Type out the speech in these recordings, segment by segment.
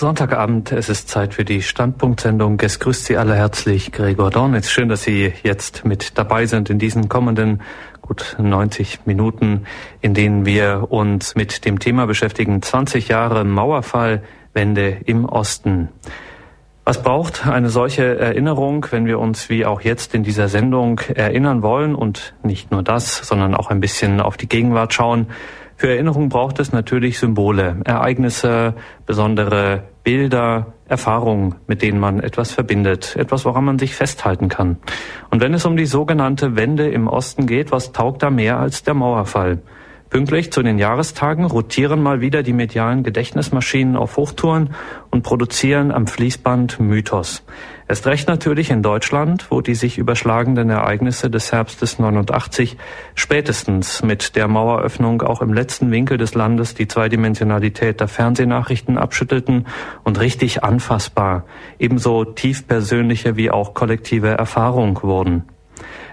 Sonntagabend, es ist Zeit für die Standpunktsendung. Es grüßt Sie alle herzlich, Gregor Dornitz. Schön, dass Sie jetzt mit dabei sind in diesen kommenden gut 90 Minuten, in denen wir uns mit dem Thema beschäftigen. 20 Jahre Mauerfall, Wende im Osten. Was braucht eine solche Erinnerung, wenn wir uns wie auch jetzt in dieser Sendung erinnern wollen und nicht nur das, sondern auch ein bisschen auf die Gegenwart schauen? Für Erinnerung braucht es natürlich Symbole, Ereignisse, besondere Bilder, Erfahrungen, mit denen man etwas verbindet, etwas, woran man sich festhalten kann. Und wenn es um die sogenannte Wende im Osten geht, was taugt da mehr als der Mauerfall? Pünktlich zu den Jahrestagen rotieren mal wieder die medialen Gedächtnismaschinen auf Hochtouren und produzieren am Fließband Mythos. Erst recht natürlich in Deutschland, wo die sich überschlagenden Ereignisse des Herbstes 89 spätestens mit der Maueröffnung auch im letzten Winkel des Landes die Zweidimensionalität der Fernsehnachrichten abschüttelten und richtig anfassbar, ebenso tief persönliche wie auch kollektive Erfahrung wurden.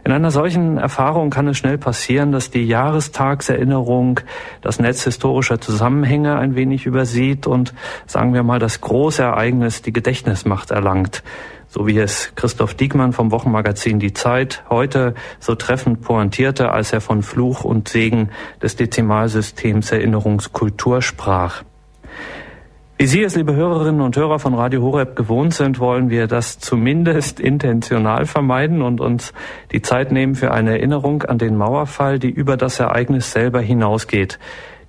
In einer solchen Erfahrung kann es schnell passieren, dass die Jahrestagserinnerung das Netz historischer Zusammenhänge ein wenig übersieht und, sagen wir mal, das große Ereignis die Gedächtnismacht erlangt. So wie es Christoph Diekmann vom Wochenmagazin Die Zeit heute so treffend pointierte, als er von Fluch und Segen des Dezimalsystems Erinnerungskultur sprach. Wie Sie es, liebe Hörerinnen und Hörer von Radio Horeb gewohnt sind, wollen wir das zumindest intentional vermeiden und uns die Zeit nehmen für eine Erinnerung an den Mauerfall, die über das Ereignis selber hinausgeht.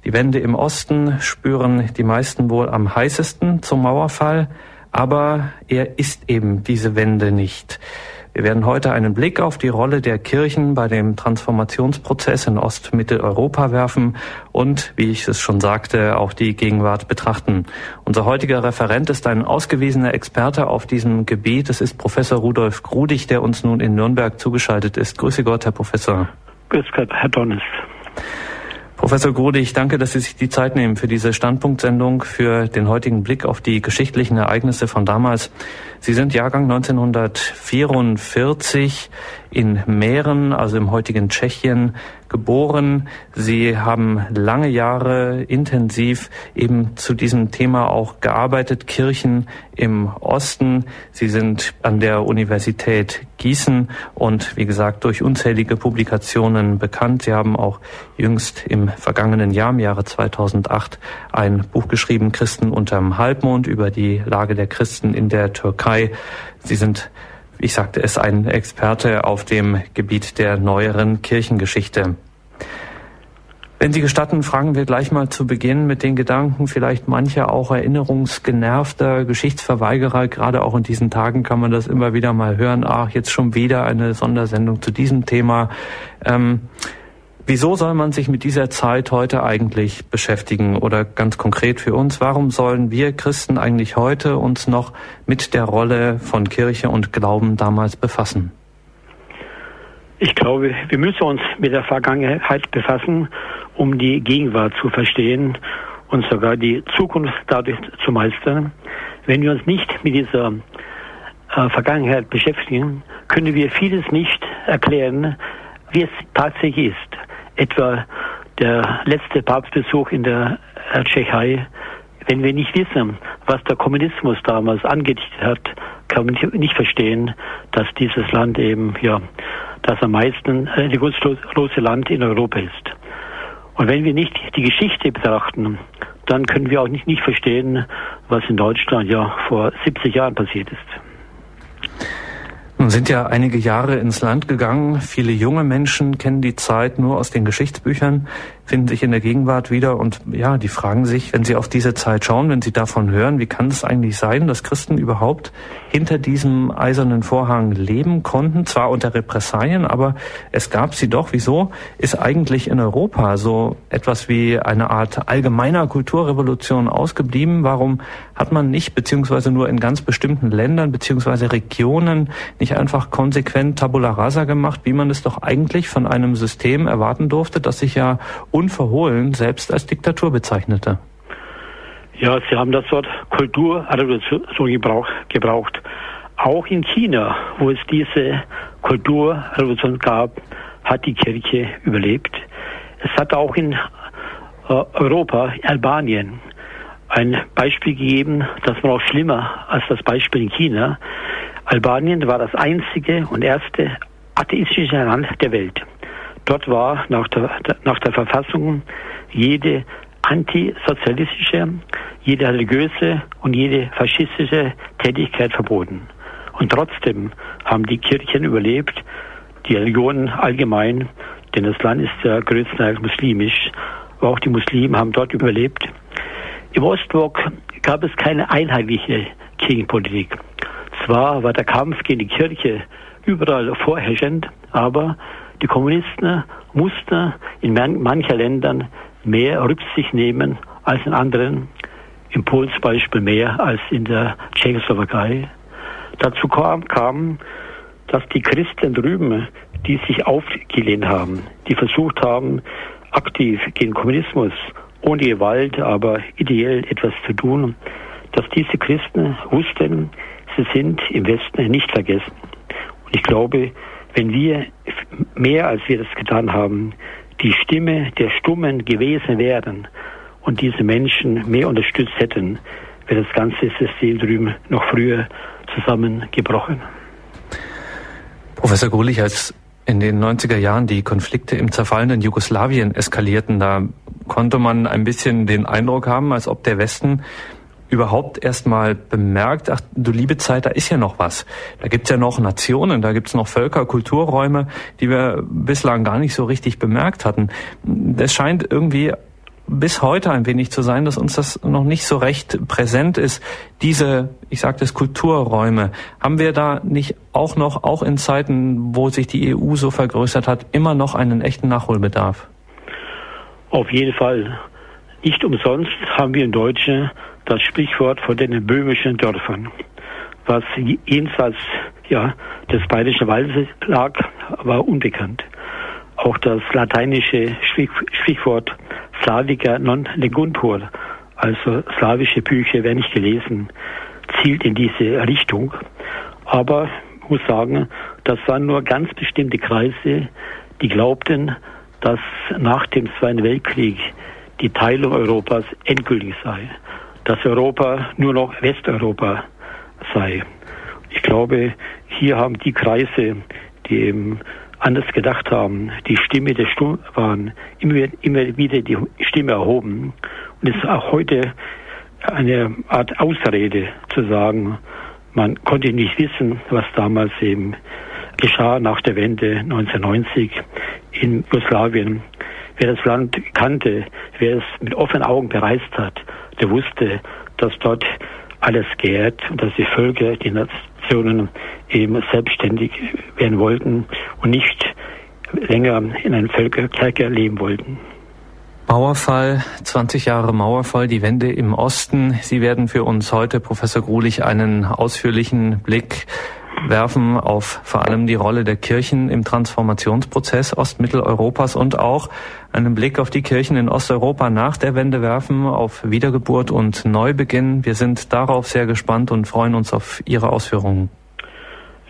Die Wände im Osten spüren die meisten wohl am heißesten zum Mauerfall, aber er ist eben diese Wende nicht. Wir werden heute einen Blick auf die Rolle der Kirchen bei dem Transformationsprozess in Ostmitteleuropa werfen und, wie ich es schon sagte, auch die Gegenwart betrachten. Unser heutiger Referent ist ein ausgewiesener Experte auf diesem Gebiet. Es ist Professor Rudolf Grudig, der uns nun in Nürnberg zugeschaltet ist. Grüße Gott, Herr Professor. Grüß Gott, Herr Donnes. Professor Grudig, danke, dass Sie sich die Zeit nehmen für diese Standpunktsendung, für den heutigen Blick auf die geschichtlichen Ereignisse von damals. Sie sind Jahrgang 1944 in Mähren, also im heutigen Tschechien, geboren. Sie haben lange Jahre intensiv eben zu diesem Thema auch gearbeitet, Kirchen im Osten. Sie sind an der Universität Gießen und wie gesagt durch unzählige Publikationen bekannt. Sie haben auch jüngst im vergangenen Jahr, im Jahre 2008, ein Buch geschrieben, Christen unterm Halbmond, über die Lage der Christen in der Türkei. Sie sind ich sagte es, ein Experte auf dem Gebiet der neueren Kirchengeschichte. Wenn Sie gestatten, fragen wir gleich mal zu Beginn mit den Gedanken, vielleicht mancher auch erinnerungsgenervter Geschichtsverweigerer, gerade auch in diesen Tagen kann man das immer wieder mal hören, ach, jetzt schon wieder eine Sondersendung zu diesem Thema. Ähm, Wieso soll man sich mit dieser Zeit heute eigentlich beschäftigen oder ganz konkret für uns, warum sollen wir Christen eigentlich heute uns noch mit der Rolle von Kirche und Glauben damals befassen? Ich glaube, wir müssen uns mit der Vergangenheit befassen, um die Gegenwart zu verstehen und sogar die Zukunft dadurch zu meistern. Wenn wir uns nicht mit dieser äh, Vergangenheit beschäftigen, können wir vieles nicht erklären, wie es tatsächlich ist etwa der letzte Papstbesuch in der äh, Tschechei, wenn wir nicht wissen, was der Kommunismus damals angedichtet hat, kann man nicht verstehen, dass dieses Land eben, ja, das am meisten äh, regungslose Land in Europa ist. Und wenn wir nicht die Geschichte betrachten, dann können wir auch nicht, nicht verstehen, was in Deutschland ja vor 70 Jahren passiert ist. Nun sind ja einige Jahre ins Land gegangen. Viele junge Menschen kennen die Zeit nur aus den Geschichtsbüchern finden sich in der Gegenwart wieder und ja, die fragen sich, wenn sie auf diese Zeit schauen, wenn sie davon hören, wie kann es eigentlich sein, dass Christen überhaupt hinter diesem eisernen Vorhang leben konnten, zwar unter Repressalien, aber es gab sie doch. Wieso ist eigentlich in Europa so etwas wie eine Art allgemeiner Kulturrevolution ausgeblieben? Warum hat man nicht, beziehungsweise nur in ganz bestimmten Ländern, beziehungsweise Regionen, nicht einfach konsequent Tabula Rasa gemacht, wie man es doch eigentlich von einem System erwarten durfte, das sich ja unverhohlen selbst als Diktatur bezeichnete. Ja, Sie haben das Wort Kulturrevolution gebraucht, gebraucht. Auch in China, wo es diese Kulturrevolution gab, hat die Kirche überlebt. Es hat auch in äh, Europa, Albanien, ein Beispiel gegeben, das war auch schlimmer als das Beispiel in China. Albanien war das einzige und erste atheistische Land der Welt. Dort war nach der, nach der Verfassung jede antisozialistische, jede religiöse und jede faschistische Tätigkeit verboten. Und trotzdem haben die Kirchen überlebt, die Religionen allgemein, denn das Land ist ja größtenteils muslimisch. Aber auch die Muslime haben dort überlebt. Im Ostblock gab es keine einheitliche Kirchenpolitik. Zwar war der Kampf gegen die Kirche überall vorherrschend, aber die Kommunisten mussten in manchen Ländern mehr Rücksicht nehmen als in anderen. In Polen zum Beispiel mehr als in der Tschechoslowakei. Dazu kam, kam, dass die Christen drüben, die sich aufgelehnt haben, die versucht haben, aktiv gegen Kommunismus ohne Gewalt, aber ideell etwas zu tun, dass diese Christen wussten, sie sind im Westen nicht vergessen. Und ich glaube, wenn wir mehr als wir das getan haben, die Stimme der Stummen gewesen wären und diese Menschen mehr unterstützt hätten, wäre das ganze System drüben noch früher zusammengebrochen. Professor Grulich, als in den 90er Jahren die Konflikte im zerfallenen Jugoslawien eskalierten, da konnte man ein bisschen den Eindruck haben, als ob der Westen überhaupt erstmal bemerkt, ach du liebe Zeit, da ist ja noch was. Da gibt's ja noch Nationen, da gibt's noch Völker, Kulturräume, die wir bislang gar nicht so richtig bemerkt hatten. Es scheint irgendwie bis heute ein wenig zu sein, dass uns das noch nicht so recht präsent ist. Diese, ich sagte es, Kulturräume. Haben wir da nicht auch noch, auch in Zeiten, wo sich die EU so vergrößert hat, immer noch einen echten Nachholbedarf? Auf jeden Fall. Nicht umsonst haben wir in Deutsche das Sprichwort von den böhmischen Dörfern, was jenseits ja, des Bayerischen Waldes lag, war unbekannt. Auch das lateinische Sprichwort Slavica non leguntur, also slawische Bücher werden nicht gelesen, zielt in diese Richtung. Aber ich muss sagen, das waren nur ganz bestimmte Kreise, die glaubten, dass nach dem Zweiten Weltkrieg die Teilung Europas endgültig sei, dass Europa nur noch Westeuropa sei. Ich glaube, hier haben die Kreise, die eben anders gedacht haben, die Stimme der Sturm waren, immer, immer wieder die Stimme erhoben. Und es ist auch heute eine Art Ausrede zu sagen, man konnte nicht wissen, was damals eben geschah nach der Wende 1990 in Jugoslawien. Wer das Land kannte, wer es mit offenen Augen bereist hat, der wusste, dass dort alles gärt und dass die Völker, die Nationen eben selbstständig werden wollten und nicht länger in einem Völkerkerker leben wollten. Mauerfall, 20 Jahre Mauerfall, die Wende im Osten. Sie werden für uns heute, Professor Grulich, einen ausführlichen Blick werfen auf vor allem die Rolle der Kirchen im Transformationsprozess Ostmitteleuropas und auch einen Blick auf die Kirchen in Osteuropa nach der Wende werfen, auf Wiedergeburt und Neubeginn. Wir sind darauf sehr gespannt und freuen uns auf Ihre Ausführungen.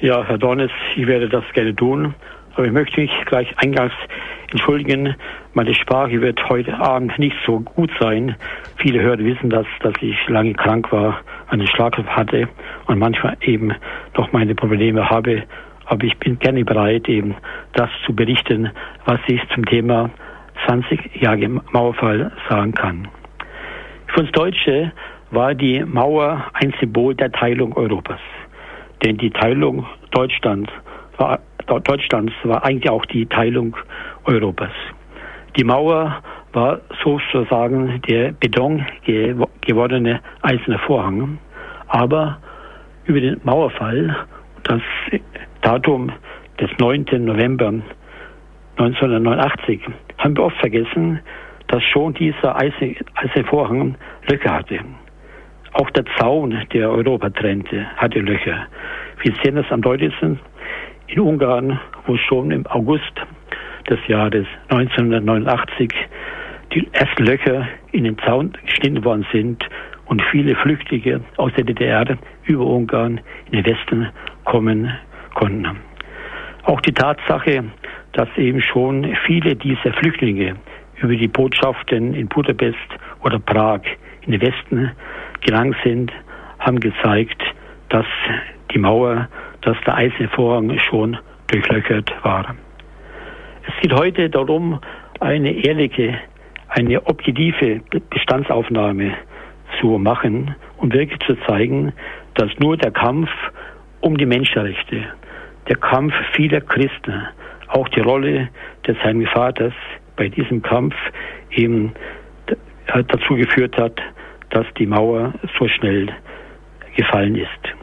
Ja, Herr Dornes, ich werde das gerne tun, aber ich möchte mich gleich eingangs entschuldigen. Meine Sprache wird heute Abend nicht so gut sein. Viele Hörer wissen das, dass ich lange krank war, einen Schlag hatte und manchmal eben noch meine Probleme habe. Aber ich bin gerne bereit, eben das zu berichten, was ich zum Thema 20 Jahre Mauerfall sagen kann. Für uns Deutsche war die Mauer ein Symbol der Teilung Europas. Denn die Teilung Deutschlands war, Deutschlands war eigentlich auch die Teilung Europas. Die Mauer war sozusagen der Beton gewordene eiserne Vorhang. Aber über den Mauerfall, das Datum des 9. November 1989, haben wir oft vergessen, dass schon dieser eiserne Vorhang Löcher hatte. Auch der Zaun, der Europa trennte, hatte Löcher. Wir sehen das am deutlichsten in Ungarn, wo schon im August des Jahres 1989 die ersten Löcher in den Zaun geschnitten worden sind und viele Flüchtlinge aus der DDR über Ungarn in den Westen kommen konnten. Auch die Tatsache, dass eben schon viele dieser Flüchtlinge über die Botschaften in Budapest oder Prag in den Westen gelangt sind, haben gezeigt, dass die Mauer, dass der eiserne Vorhang schon durchlöchert war. Es geht heute darum, eine ehrliche, eine objektive Bestandsaufnahme zu machen und wirklich zu zeigen, dass nur der Kampf um die Menschenrechte, der Kampf vieler Christen, auch die Rolle des Heiligen Vaters bei diesem Kampf eben dazu geführt hat, dass die Mauer so schnell gefallen ist.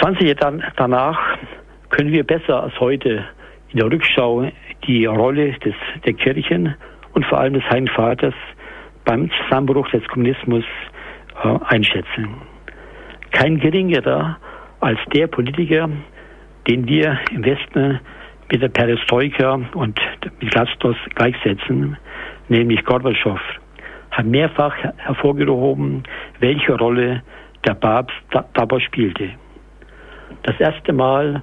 20 Jahre danach können wir besser als heute in der Rückschau die Rolle des, der Kirchen und vor allem des Heiligen Vaters beim Zusammenbruch des Kommunismus äh, einschätzen. Kein geringerer als der Politiker, den wir im Westen mit der Perestroika und mit Glasnost gleichsetzen, nämlich Gorbatschow, hat mehrfach hervorgehoben, welche Rolle der Papst dabei spielte. Das erste Mal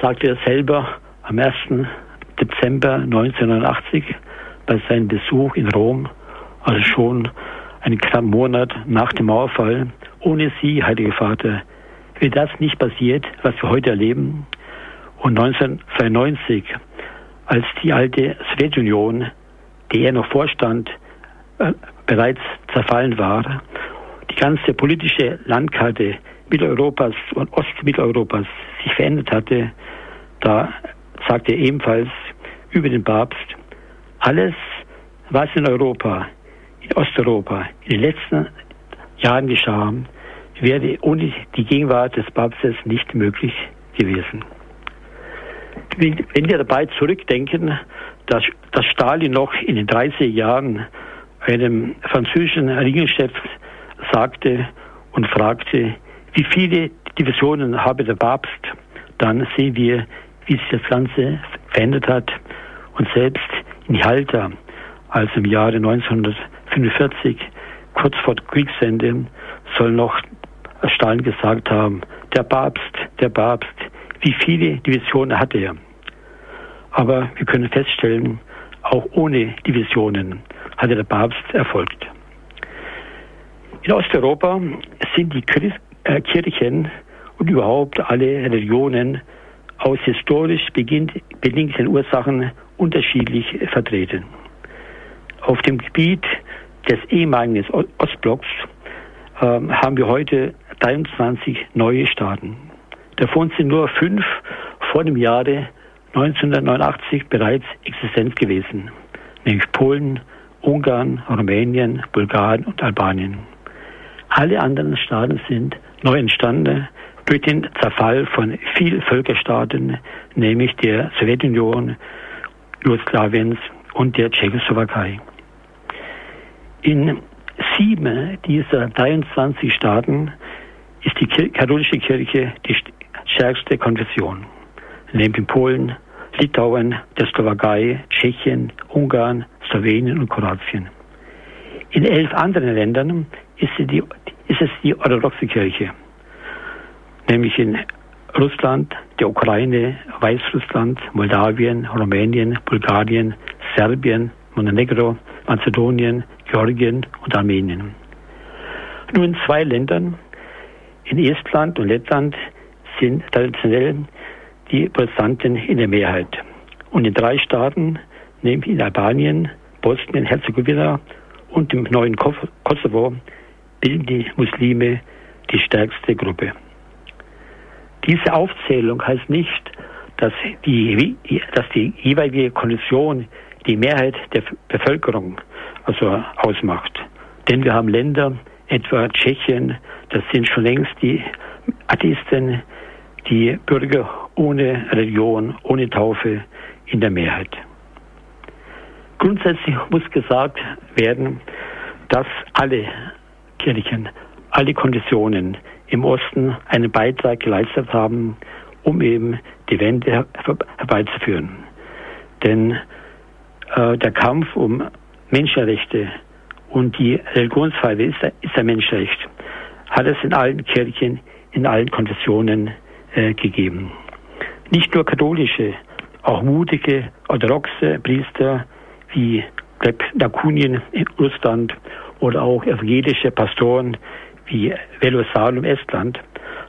sagte er selber am 1. Dezember 1989 bei seinem Besuch in Rom, also schon einen knappen Monat nach dem Mauerfall, ohne Sie, Heiliger Vater, wäre das nicht passiert, was wir heute erleben. Und 1992, als die alte Sowjetunion, die er noch vorstand, äh, bereits zerfallen war, die ganze politische Landkarte Mitteleuropas und Ostmitteleuropas sich verändert hatte, da sagte er ebenfalls über den Papst, alles, was in Europa, in Osteuropa in den letzten Jahren geschah, wäre ohne die Gegenwart des Papstes nicht möglich gewesen. Wenn wir dabei zurückdenken, dass, dass Stalin noch in den 30er Jahren einem französischen Regierungschef sagte und fragte, wie viele Divisionen habe der Papst, dann sehen wir, wie sich das Ganze verändert hat. Und selbst in Halter, also im Jahre 1945, kurz vor Kriegsende, soll noch Stalin gesagt haben, der Papst, der Papst, wie viele Divisionen hatte er? Aber wir können feststellen, auch ohne Divisionen hatte der Papst erfolgt. In Osteuropa sind die äh, Kirchen und überhaupt alle Religionen aus historisch bedingten Ursachen unterschiedlich vertreten. Auf dem Gebiet des ehemaligen Ostblocks äh, haben wir heute 23 neue Staaten. Davon sind nur fünf vor dem Jahre 1989 bereits existent gewesen, nämlich Polen, Ungarn, Rumänien, Bulgarien und Albanien. Alle anderen Staaten sind neu entstanden durch den Zerfall von vielen Völkerstaaten, nämlich der Sowjetunion, Jugoslawiens und der Tschechoslowakei. In sieben dieser 23 Staaten ist die katholische Kirche die stärkste Konfession, nämlich in Polen, Litauen, der Slowakei, Tschechien, Ungarn, Slowenien und Kroatien. In elf anderen Ländern ist, die, ist es die orthodoxe Kirche, nämlich in Russland, der Ukraine, Weißrussland, Moldawien, Rumänien, Bulgarien, Serbien, Montenegro, Mazedonien, Georgien und Armenien. Nur in zwei Ländern, in Estland und Lettland, sind traditionell die Protestanten in der Mehrheit. Und in drei Staaten, nämlich in Albanien, Bosnien-Herzegowina und dem neuen Kosovo, bilden die Muslime die stärkste Gruppe. Diese Aufzählung heißt nicht, dass die, dass die jeweilige Kondition die Mehrheit der Bevölkerung also ausmacht. Denn wir haben Länder, etwa Tschechien, das sind schon längst die Atheisten, die Bürger ohne Religion, ohne Taufe in der Mehrheit. Grundsätzlich muss gesagt werden, dass alle Kirchen, alle Konditionen im Osten einen Beitrag geleistet haben, um eben die Wende herbeizuführen. Denn äh, der Kampf um Menschenrechte und die Religionsfreiheit ist, ist ein Menschenrecht, hat es in allen Kirchen, in allen Konfessionen äh, gegeben. Nicht nur katholische, auch mutige orthodoxe Priester wie Lakunien in Russland oder auch evangelische Pastoren wie Velosalum Estland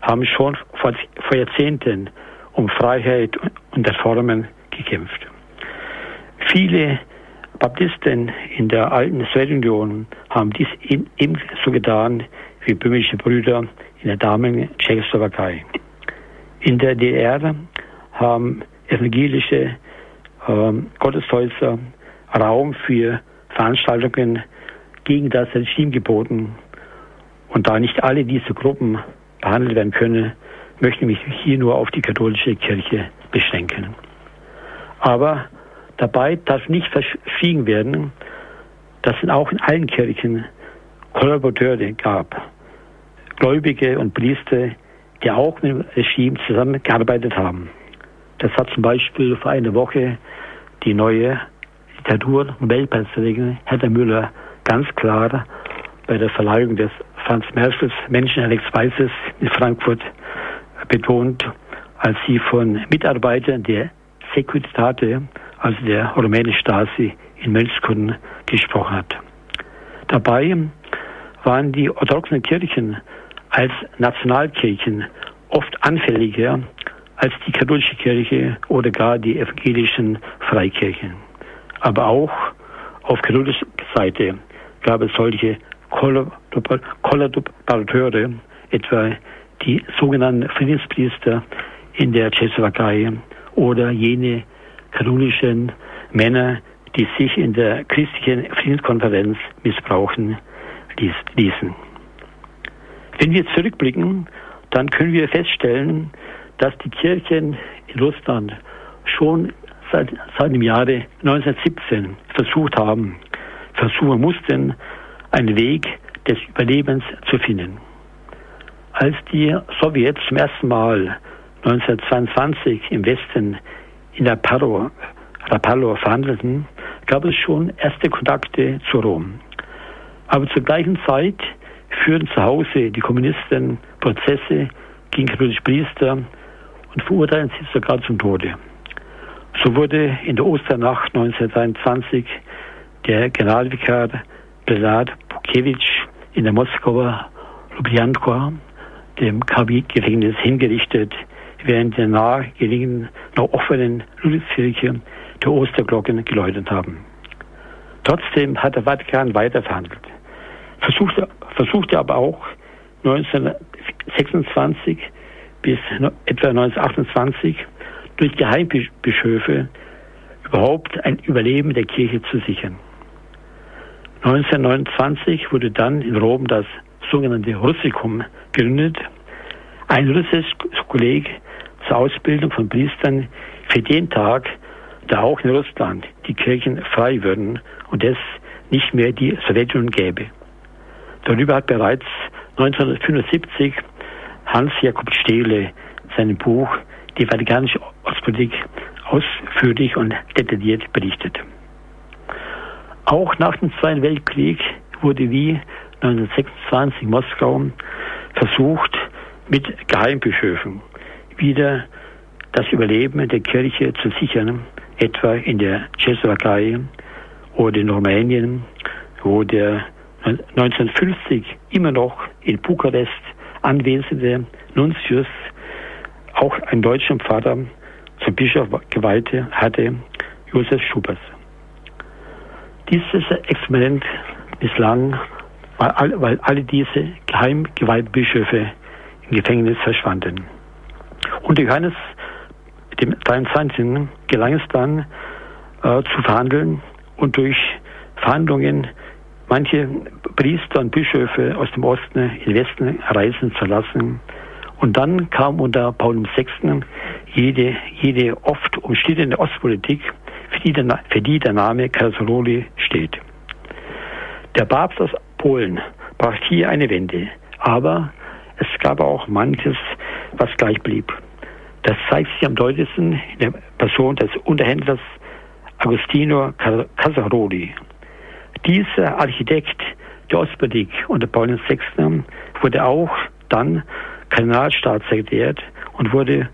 haben schon vor, vor Jahrzehnten um Freiheit und Reformen gekämpft. Viele Baptisten in der alten Sowjetunion haben dies ebenso getan wie böhmische Brüder in der damaligen Tschechoslowakei. In der DDR haben evangelische äh, Gotteshäuser Raum für Veranstaltungen gegen das Regime geboten. Und da nicht alle diese Gruppen behandelt werden können, möchte ich mich hier nur auf die katholische Kirche beschränken. Aber dabei darf nicht verschwiegen werden, dass es auch in allen Kirchen Kollaborateure gab, Gläubige und Priester, die auch mit dem Regime zusammengearbeitet haben. Das hat zum Beispiel vor einer Woche die neue Literatur-Nobelpreisträgerin Hertha Müller ganz klar bei der Verleihung des Franz Merschels Menschen Alex Weißes in Frankfurt betont, als sie von Mitarbeitern der Securitate, also der rumänischen Stasi in Mönchskunden gesprochen hat. Dabei waren die orthodoxen Kirchen als Nationalkirchen oft anfälliger als die katholische Kirche oder gar die evangelischen Freikirchen. Aber auch auf katholischer Seite gab es solche Kollaborateure, etwa die sogenannten Friedenspriester in der Tschechoslowakei oder jene katholischen Männer, die sich in der christlichen Friedenskonferenz missbrauchen ließen. Wenn wir zurückblicken, dann können wir feststellen, dass die Kirchen in Russland schon seit, seit dem Jahre 1917 versucht haben, versuchen mussten, einen Weg des Überlebens zu finden. Als die Sowjets zum ersten Mal 1922 im Westen in Rapallo, Rapallo verhandelten, gab es schon erste Kontakte zu Rom. Aber zur gleichen Zeit führten zu Hause die Kommunisten Prozesse gegen katholische Priester und verurteilten sie sogar zum Tode. So wurde in der Osternacht 1923 der Generalvikar Bernard Bukewitsch in der Moskauer Lubjanka, dem KW-Gefängnis, hingerichtet, während der nahegelegenen, noch offenen Ludwigskirche der Osterglocken geläutet haben. Trotzdem hat der Vatikan weiter verhandelt, versuchte, versuchte aber auch 1926 bis etwa 1928 durch Geheimbischöfe überhaupt ein Überleben der Kirche zu sichern. 1929 wurde dann in Rom das sogenannte Russikum gegründet, ein russisches Kolleg zur Ausbildung von Priestern für den Tag, da auch in Russland die Kirchen frei würden und es nicht mehr die Sowjetunion gäbe. Darüber hat bereits 1975 Hans-Jakob Stehle seinem Buch Die Vatikanische Ostpolitik ausführlich und detailliert berichtet. Auch nach dem Zweiten Weltkrieg wurde wie 1926 in Moskau versucht, mit Geheimbischöfen wieder das Überleben der Kirche zu sichern, etwa in der Tschechoslowakei oder in Rumänien, wo der 1950 immer noch in Bukarest anwesende Nuntius auch einen deutschen Vater zum Bischof geweiht hatte, Josef Schubers. Dieses Experiment misslang, weil, all, weil alle diese geheim Bischöfe im Gefängnis verschwanden. Unter Johannes dem 23. gelang es dann äh, zu verhandeln und durch Verhandlungen manche Priester und Bischöfe aus dem Osten in den Westen reisen zu lassen. Und dann kam unter Paul VI. jede, jede oft umstrittene Ostpolitik, für die der, Name Karlsruhe steht. Der Papst aus Polen brachte hier eine Wende, aber es gab auch manches, was gleich blieb. Das zeigt sich am deutlichsten in der Person des Unterhändlers Agostino Casaroli. Dieser Architekt der Ostpolitik unter Paul VI. wurde auch dann Kardinalstaatssekretär und wurde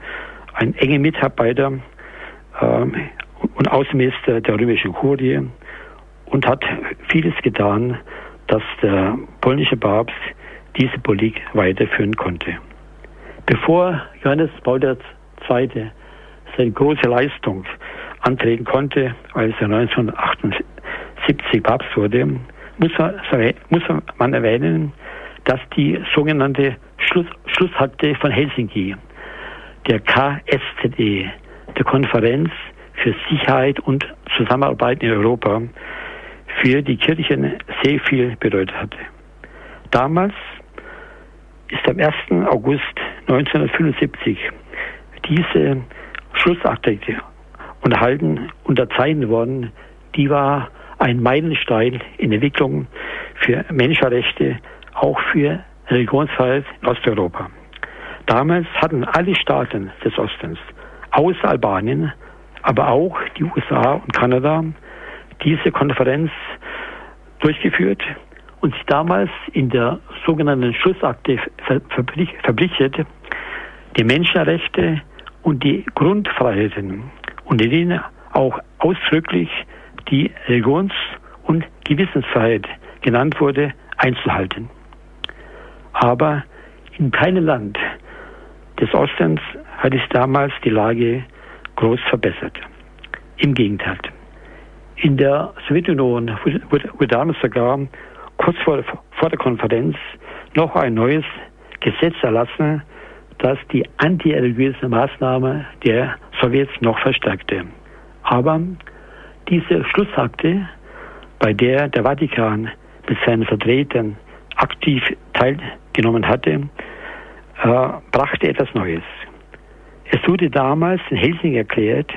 ein enger Mitarbeiter ähm, und Außenminister der römischen Kurie und hat vieles getan, dass der polnische Papst diese Politik weiterführen konnte. Bevor Johannes Paul II. seine große Leistung antreten konnte, als er 1978 Papst wurde, muss man erwähnen, dass die sogenannte Schluss, Schlussakte von Helsinki, der KSZE, der Konferenz für Sicherheit und Zusammenarbeit in Europa, für die Kirchen sehr viel bedeutet hatte. Damals ist am 1. August 1975 diese Schlussakte unterhalten, unterzeichnet worden. Die war ein Meilenstein in Entwicklung für Menschenrechte, auch für Religionsfreiheit in Osteuropa. Damals hatten alle Staaten des Ostens, außer Albanien, aber auch die USA und Kanada, diese Konferenz durchgeführt und sich damals in der sogenannten Schlussakte verpflichtet, die Menschenrechte und die Grundfreiheiten, unter denen auch ausdrücklich die Religions- und Gewissensfreiheit genannt wurde, einzuhalten. Aber in keinem Land des Ostens hat sich damals die Lage groß verbessert. Im Gegenteil. In der Sowjetunion wurde, damals sogar kurz vor, vor der Konferenz noch ein neues Gesetz erlassen, das die antireligiöse Maßnahme der Sowjets noch verstärkte. Aber diese Schlussakte, bei der der Vatikan mit seinen Vertretern aktiv teilgenommen hatte, äh, brachte etwas Neues. Es wurde damals in Helsinki erklärt,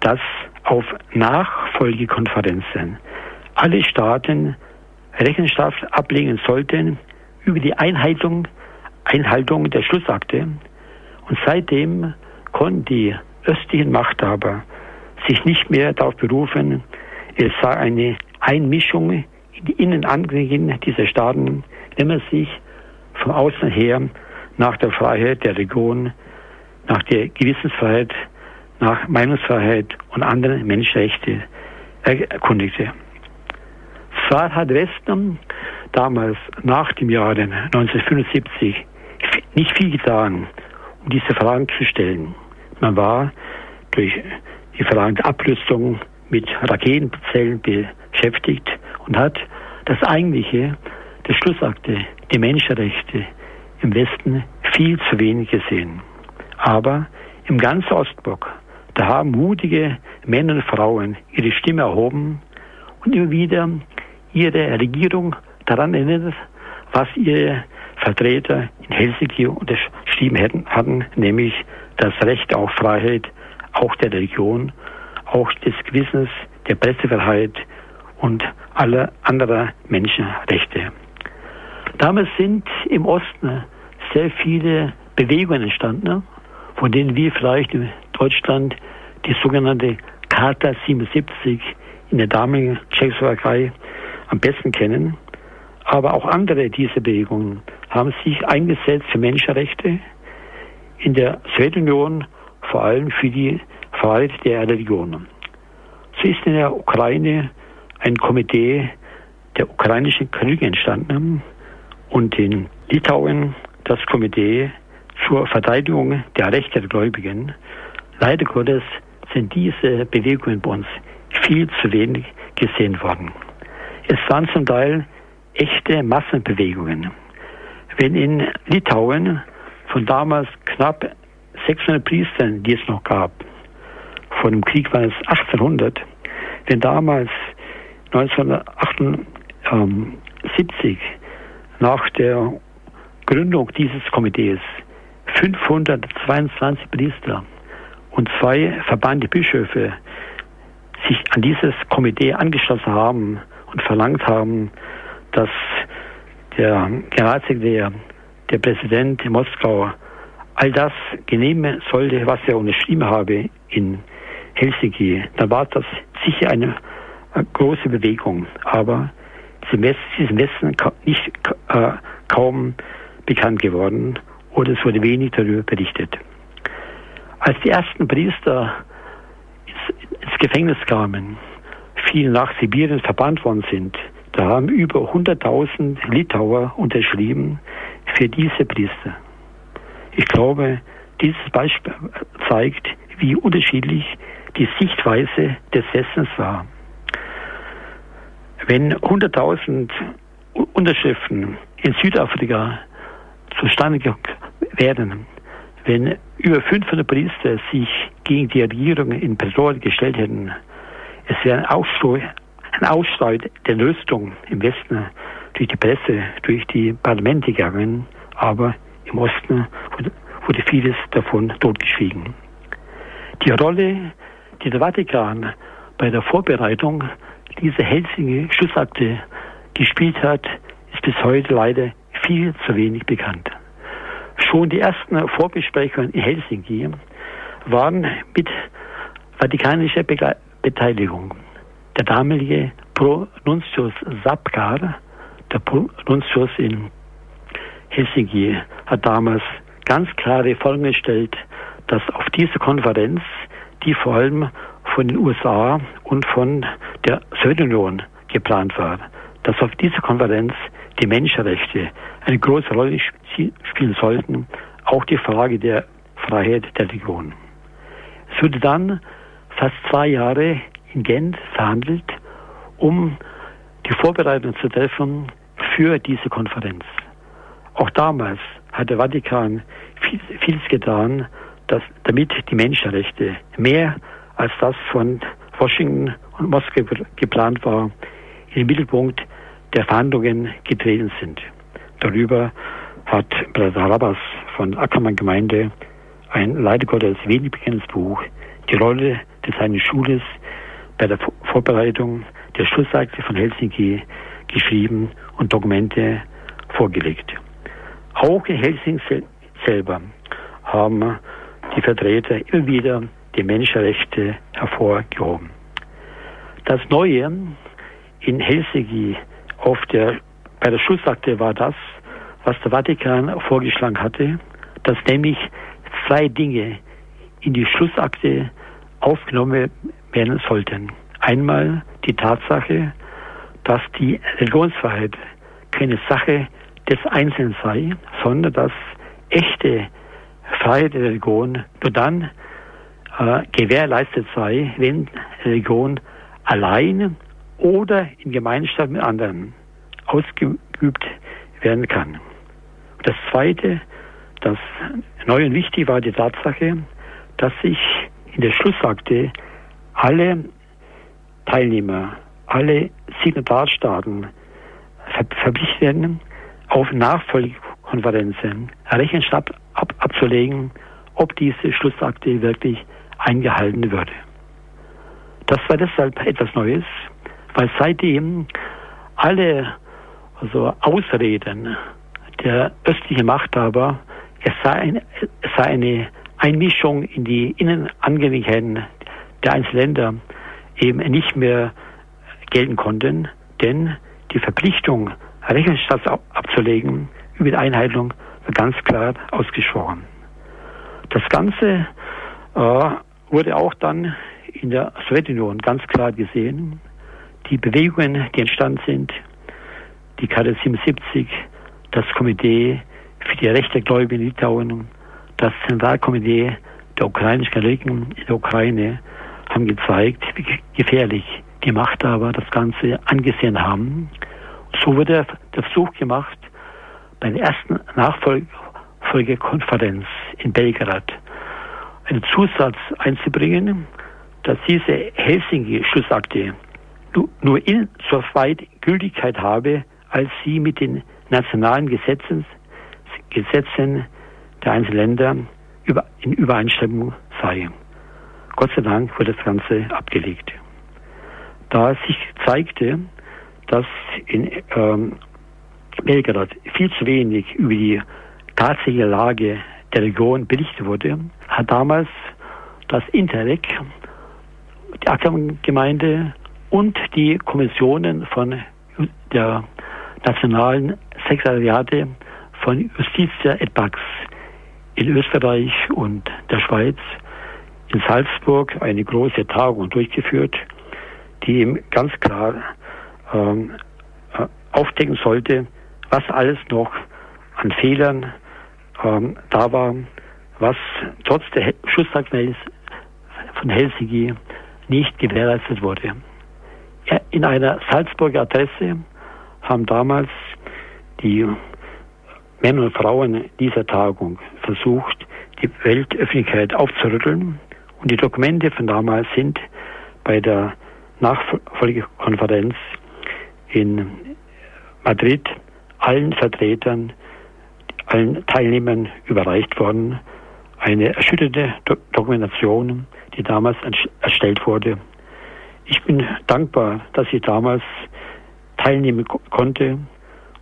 dass auf Nachfolgekonferenzen alle Staaten Rechenschaft ablegen sollten über die Einhaltung, Einhaltung der Schlussakte. Und seitdem konnten die östlichen Machthaber sich nicht mehr darauf berufen, es sei eine Einmischung in die Innenangelegenheiten dieser Staaten, wenn man sich vom Außen her nach der Freiheit der Region, nach der Gewissensfreiheit, nach Meinungsfreiheit und anderen Menschenrechte erkundigte. Zwar hat Westen damals nach dem Jahre 1975 nicht viel getan, um diese Fragen zu stellen. Man war durch die Fragen der Abrüstung mit Raketenzellen beschäftigt und hat das eigentliche, das Schlussakte, die Menschenrechte im Westen viel zu wenig gesehen. Aber im ganzen Ostblock, da haben mutige Männer und Frauen ihre Stimme erhoben und immer wieder ihre Regierung daran erinnert, was ihre Vertreter in Helsinki unterschrieben hätten, hatten, nämlich das Recht auf Freiheit, auch der Religion, auch des Gewissens, der Pressefreiheit und aller anderer Menschenrechte. Damals sind im Osten sehr viele Bewegungen entstanden, von denen wir vielleicht in Deutschland die sogenannte Charta 77 in der damaligen Tschechoslowakei am besten kennen. Aber auch andere dieser Bewegungen haben sich eingesetzt für Menschenrechte in der Sowjetunion, vor allem für die Freiheit der Religionen. So ist in der Ukraine ein Komitee der ukrainischen Kriege entstanden und in Litauen das Komitee zur Verteidigung der Rechte der Gläubigen. Leider Gottes sind diese Bewegungen bei uns viel zu wenig gesehen worden. Es waren zum Teil echte Massenbewegungen. Wenn in Litauen von damals knapp 600 Priestern, die es noch gab, vor dem Krieg war es 1800, wenn damals 1978 nach der Gründung dieses Komitees 522 Priester und zwei verbannte Bischöfe sich an dieses Komitee angeschlossen haben und verlangt haben, dass der Generalsekretär, der Präsident in Moskau, all das genehmigen sollte, was er unterschrieben habe in Helsinki, dann war das sicher eine große Bewegung. Aber sie ist im Westen nicht äh, kaum bekannt geworden oder es wurde wenig darüber berichtet. Als die ersten Priester ins, Gefängnis kamen viele nach Sibirien verbannt worden sind, da haben über 100.000 Litauer unterschrieben für diese Priester. Ich glaube, dieses Beispiel zeigt, wie unterschiedlich die Sichtweise des Westens war. Wenn 100.000 Unterschriften in Südafrika zustande werden, wenn über 500 Priester sich gegen die Regierung in Pretoria gestellt hätten, es wäre ein Aufschrei, ein Aufschrei der Rüstung im Westen durch die Presse, durch die Parlamente gegangen, aber im Osten wurde, wurde vieles davon totgeschwiegen. Die Rolle, die der Vatikan bei der Vorbereitung dieser Helsinki Schlussakte gespielt hat, ist bis heute leider viel zu wenig bekannt. Schon die ersten Vorbesprechungen in Helsinki waren mit vatikanischer Begle Beteiligung. Der damalige Pronuntius Sapkar, der Pronuntius in Helsinki, hat damals ganz klare Folgen gestellt, dass auf dieser Konferenz, die vor allem von den USA und von der Sowjetunion geplant war, dass auf dieser Konferenz die Menschenrechte eine große Rolle spielen sollten, auch die Frage der Freiheit der Religion. Es wurde dann fast zwei Jahre in Gent verhandelt, um die Vorbereitung zu treffen für diese Konferenz. Auch damals hat der Vatikan viel, vieles getan, dass, damit die Menschenrechte mehr als das von Washington und Moskau geplant war, in den Mittelpunkt der Verhandlungen getreten sind. Darüber hat Bruder Rabas von Ackermann Gemeinde ein leider Gottes wenig bekanntes Buch, die Rolle des seinen Schules bei der Vorbereitung der Schlussakte von Helsinki geschrieben und Dokumente vorgelegt. Auch in Helsinki selber haben die Vertreter immer wieder die Menschenrechte hervorgehoben. Das Neue in Helsinki auf der, bei der Schlussakte war das, was der Vatikan vorgeschlagen hatte, dass nämlich zwei Dinge in die Schlussakte aufgenommen werden sollten. Einmal die Tatsache, dass die Religionsfreiheit keine Sache des Einzelnen sei, sondern dass echte Freiheit der Religion nur dann äh, gewährleistet sei, wenn Religion allein oder in Gemeinschaft mit anderen ausgeübt werden kann. Das Zweite, das neu und wichtig war die Tatsache, dass sich in der Schlussakte alle Teilnehmer, alle Signatarstaaten verpflichtet werden, auf Nachfolgekonferenzen Rechenschaft ab abzulegen, ob diese Schlussakte wirklich eingehalten würde. Das war deshalb etwas Neues, weil seitdem alle also Ausreden der östlichen Machthaber, es sei, ein, es sei eine Einmischung in die Innenangelegenheiten der einzelnen Länder eben nicht mehr gelten konnten, denn die Verpflichtung, Rechenschaft abzulegen über die Einhaltung war ganz klar ausgesprochen. Das Ganze äh, wurde auch dann in der Sowjetunion ganz klar gesehen. Die Bewegungen, die entstanden sind, die Karte 77, das Komitee für die Rechte Gläubigen in Litauen, das Zentralkomitee der ukrainischen Katholiken in der Ukraine haben gezeigt, wie gefährlich die Machthaber das Ganze angesehen haben. So wurde der Versuch gemacht, bei der ersten Nachfolgekonferenz in Belgrad einen Zusatz einzubringen, dass diese Helsinki-Schlussakte nur insoweit Gültigkeit habe, als sie mit den nationalen Gesetzen, Gesetzen der einzelnen Länder in Übereinstimmung sei. Gott sei Dank wurde das Ganze abgelegt. Da es sich zeigte, dass in ähm, Belgrad viel zu wenig über die tatsächliche Lage der Region berichtet wurde, hat damals das Interreg, die Akademiegemeinde und die Kommissionen von der nationalen Sekretariate von Justitia et Pax in Österreich und der Schweiz in Salzburg eine große Tagung durchgeführt, die ihm ganz klar ähm, äh, aufdecken sollte, was alles noch an Fehlern ähm, da war, was trotz der Schutztagsmeldung von Helsinki nicht gewährleistet wurde. In einer Salzburger Adresse haben damals die Männer und Frauen dieser Tagung versucht, die Weltöffentlichkeit aufzurütteln. Und die Dokumente von damals sind bei der Nachfolgekonferenz in Madrid allen Vertretern, allen Teilnehmern überreicht worden. Eine erschütterte Do Dokumentation, die damals erstellt wurde. Ich bin dankbar, dass ich damals teilnehmen konnte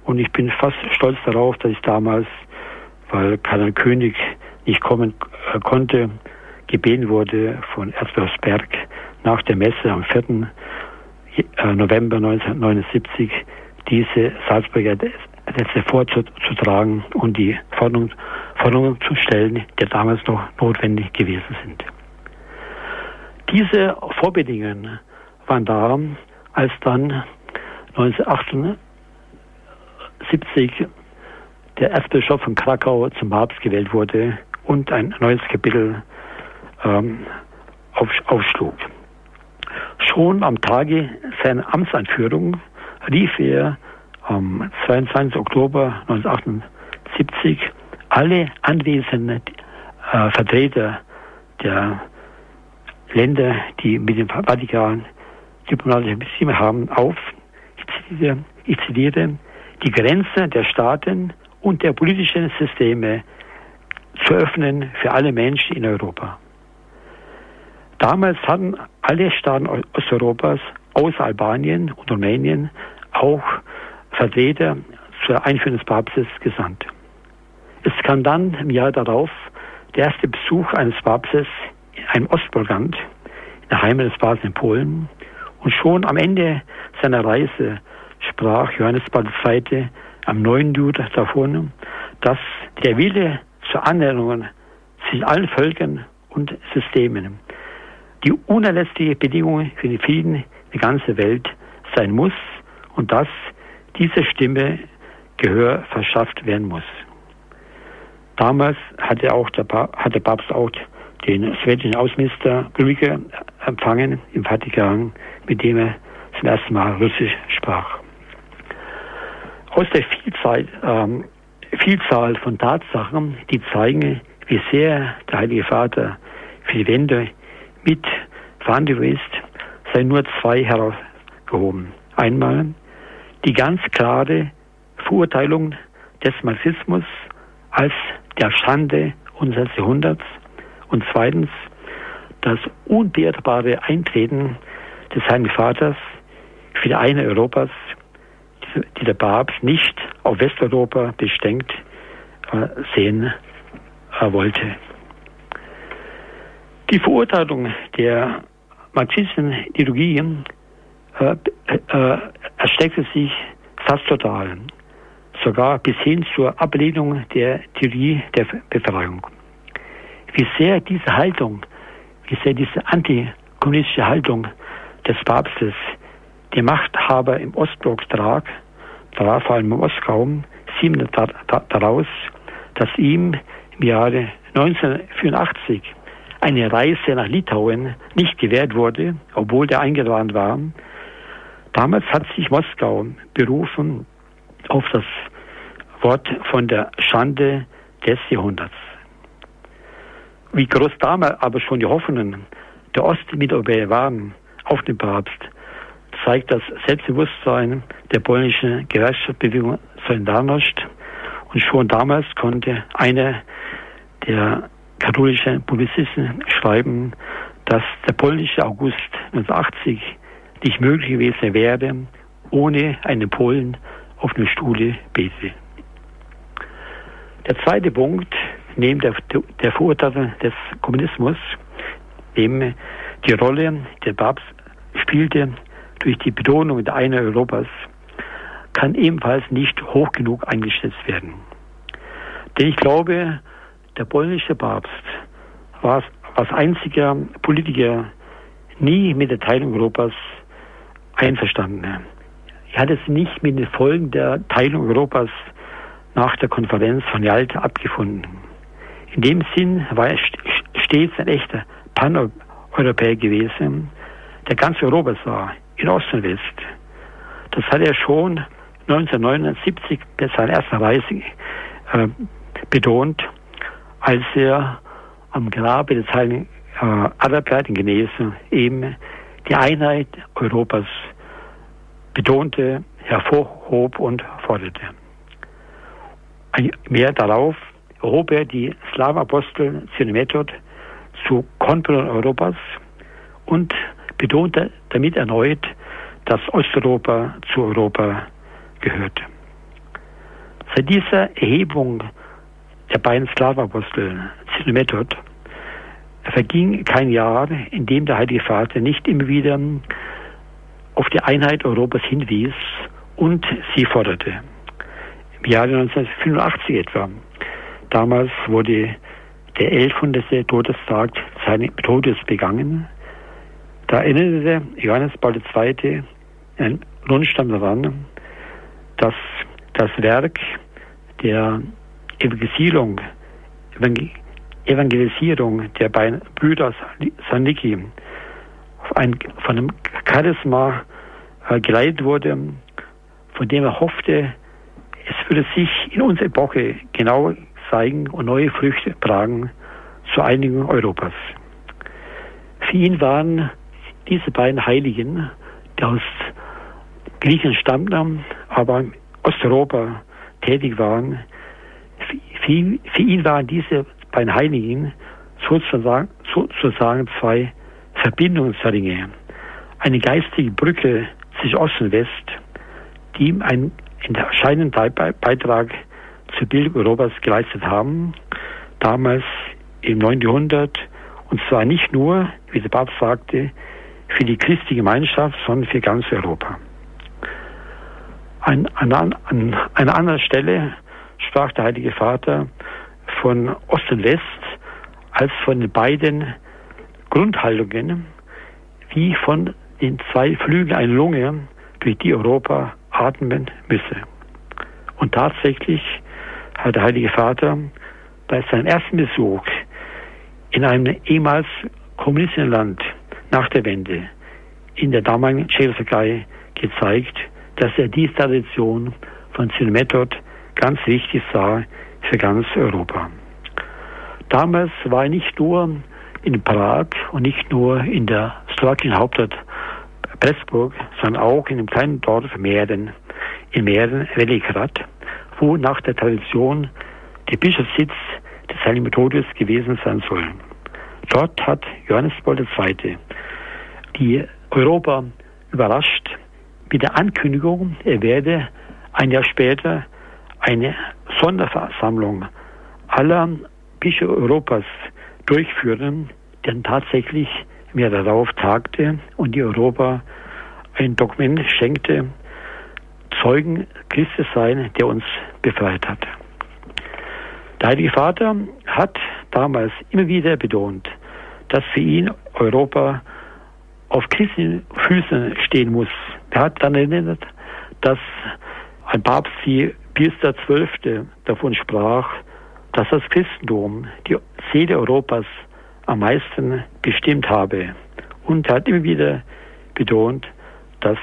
und ich bin fast stolz darauf, dass ich damals, weil Karl König nicht kommen äh, konnte, gebeten wurde von Erzbergsberg nach der Messe am 4. Äh, November 1979 diese Salzburger Sätze vorzutragen und die Forderungen Forderung zu stellen, die damals noch notwendig gewesen sind. Diese Vorbedingungen waren da, als dann 1978 der Erzbischof von Krakau zum Papst gewählt wurde und ein neues Kapitel ähm, auf, aufschlug. Schon am Tage seiner Amtseinführung rief er am 22. Oktober 1978 alle anwesenden äh, Vertreter der Länder, die mit dem Vatikan diplomatische Beziehungen haben, auf, ich zitiere, ich zitiere, die Grenzen der Staaten und der politischen Systeme zu öffnen für alle Menschen in Europa. Damals hatten alle Staaten Osteuropas außer Albanien und Rumänien auch Vertreter zur Einführung des Papstes gesandt. Es kam dann im Jahr darauf der erste Besuch eines Papstes in einem Ostblockland, in der Heimat des Papstes in Polen. Und schon am Ende seiner Reise sprach Johannes Paul II. am 9. Juli davon, dass der Wille zur Annäherung zwischen allen Völkern und Systemen die unerlässliche Bedingung für den Frieden der ganzen Welt sein muss und dass dieser Stimme Gehör verschafft werden muss. Damals hatte auch der, pa hat der Papst auch den sowjetischen Außenminister Brügge empfangen im Vatikan, mit dem er zum ersten Mal Russisch sprach. Aus der Vielzahl, ähm, Vielzahl von Tatsachen, die zeigen, wie sehr der Heilige Vater für die Wende mit verantwortlich ist, seien nur zwei herausgehoben. Einmal die ganz klare Verurteilung des Marxismus als der Schande unseres Jahrhunderts und zweitens das unbeirrbare Eintreten des Heiligen Vaters für die eine Europas, die der Papst nicht auf Westeuropa beschränkt äh, sehen äh, wollte. Die Verurteilung der marxistischen Ideologie äh, erstreckte sich fast total, sogar bis hin zur Ablehnung der Theorie der Befreiung. Wie sehr diese Haltung, wie sehr diese antikommunistische Haltung des Papstes die Machthaber im Ostblock trag, traf vor allem in Moskau, sieben daraus, dass ihm im Jahre 1984 eine Reise nach Litauen nicht gewährt wurde, obwohl der eingeladen war, Damals hat sich Moskau berufen auf das Wort von der Schande des Jahrhunderts. Wie groß damals aber schon die Hoffnungen der Ostmitteleuropäer waren auf den Papst, zeigt das Selbstbewusstsein der polnischen Gewerkschaftsbewegung Solidarność. Und schon damals konnte einer der katholischen Publizisten schreiben, dass der polnische August 1980 nicht möglich gewesen wäre, ohne einen Polen auf dem Stuhle bete. Der zweite Punkt, neben der, der Verurteilung des Kommunismus, eben die Rolle der Papst spielte durch die Betonung der Einheit Europas, kann ebenfalls nicht hoch genug eingeschätzt werden. Denn ich glaube, der polnische Papst war als einziger Politiker nie mit der Teilung Europas einverstanden. Er hat es nicht mit den Folgen der Teilung Europas nach der Konferenz von Jalta abgefunden. In dem Sinn war er stets ein echter Pan-Europäer gewesen, der ganz Europa sah, in Ost und West. Das hat er schon 1979 bei seiner ersten Reise äh, betont, als er am Grabe des heiligen äh, Adalbert in Genesen eben die Einheit Europas betonte, hervorhob und forderte. Mehr darauf erhob er die Slavapostel Synemethod zu Konpelon Europas und betonte damit erneut, dass Osteuropa zu Europa gehört. Seit dieser Erhebung der beiden Slavapostel Method verging kein Jahr, in dem der Heilige Vater nicht immer wieder auf die Einheit Europas hinwies und sie forderte. Im Jahre 1985 etwa. Damals wurde der 1100. Todestag seines Todes begangen. Da erinnerte Johannes Paul II. ein Rundstand daran, dass das Werk der Evangelisierung, Evangelisierung der beiden Brüder Saniki ein, von einem Charisma äh, geleitet wurde, von dem er hoffte, es würde sich in unserer Epoche genau zeigen und neue Früchte tragen zur Einigung Europas. Für ihn waren diese beiden Heiligen, die aus Griechenland stammten, aber in Osteuropa tätig waren, für, für ihn waren diese beiden Heiligen sozusagen, sozusagen zwei Verbindungsringe, eine geistige Brücke zwischen Ost und West, die ihm einen entscheidenden Beitrag zur Bildung Europas geleistet haben, damals im 9. Jahrhundert, und zwar nicht nur, wie der Papst sagte, für die christliche Gemeinschaft, sondern für ganz Europa. An, an, an einer anderen Stelle sprach der Heilige Vater von Ost und West als von den beiden Grundhaltungen, wie von den zwei Flügeln einer Lunge, durch die Europa atmen müsse. Und tatsächlich hat der Heilige Vater bei seinem ersten Besuch in einem ehemals kommunistischen Land nach der Wende in der damaligen Tschechoslowakei gezeigt, dass er diese Tradition von Synemethod ganz wichtig sah für ganz Europa. Damals war er nicht nur in Prag und nicht nur in der slowakischen Hauptstadt Pressburg, sondern auch in einem kleinen Dorf Mähren, in Mähren, Veligrad, wo nach der Tradition der Bischofssitz des Heiligen Methodius gewesen sein soll. Dort hat Johannes Paul II. die Europa überrascht mit der Ankündigung, er werde ein Jahr später eine Sonderversammlung aller Bischöfe Europas durchführen, der tatsächlich mir darauf tagte und die Europa ein Dokument schenkte, Zeugen Christus sein, der uns befreit hat. Der Heilige Vater hat damals immer wieder betont, dass für ihn Europa auf christlichen Füßen stehen muss. Er hat dann erinnert, dass ein Papst wie Pius XII. davon sprach, dass das Christentum die Seele Europas am meisten bestimmt habe. Und er hat immer wieder betont, dass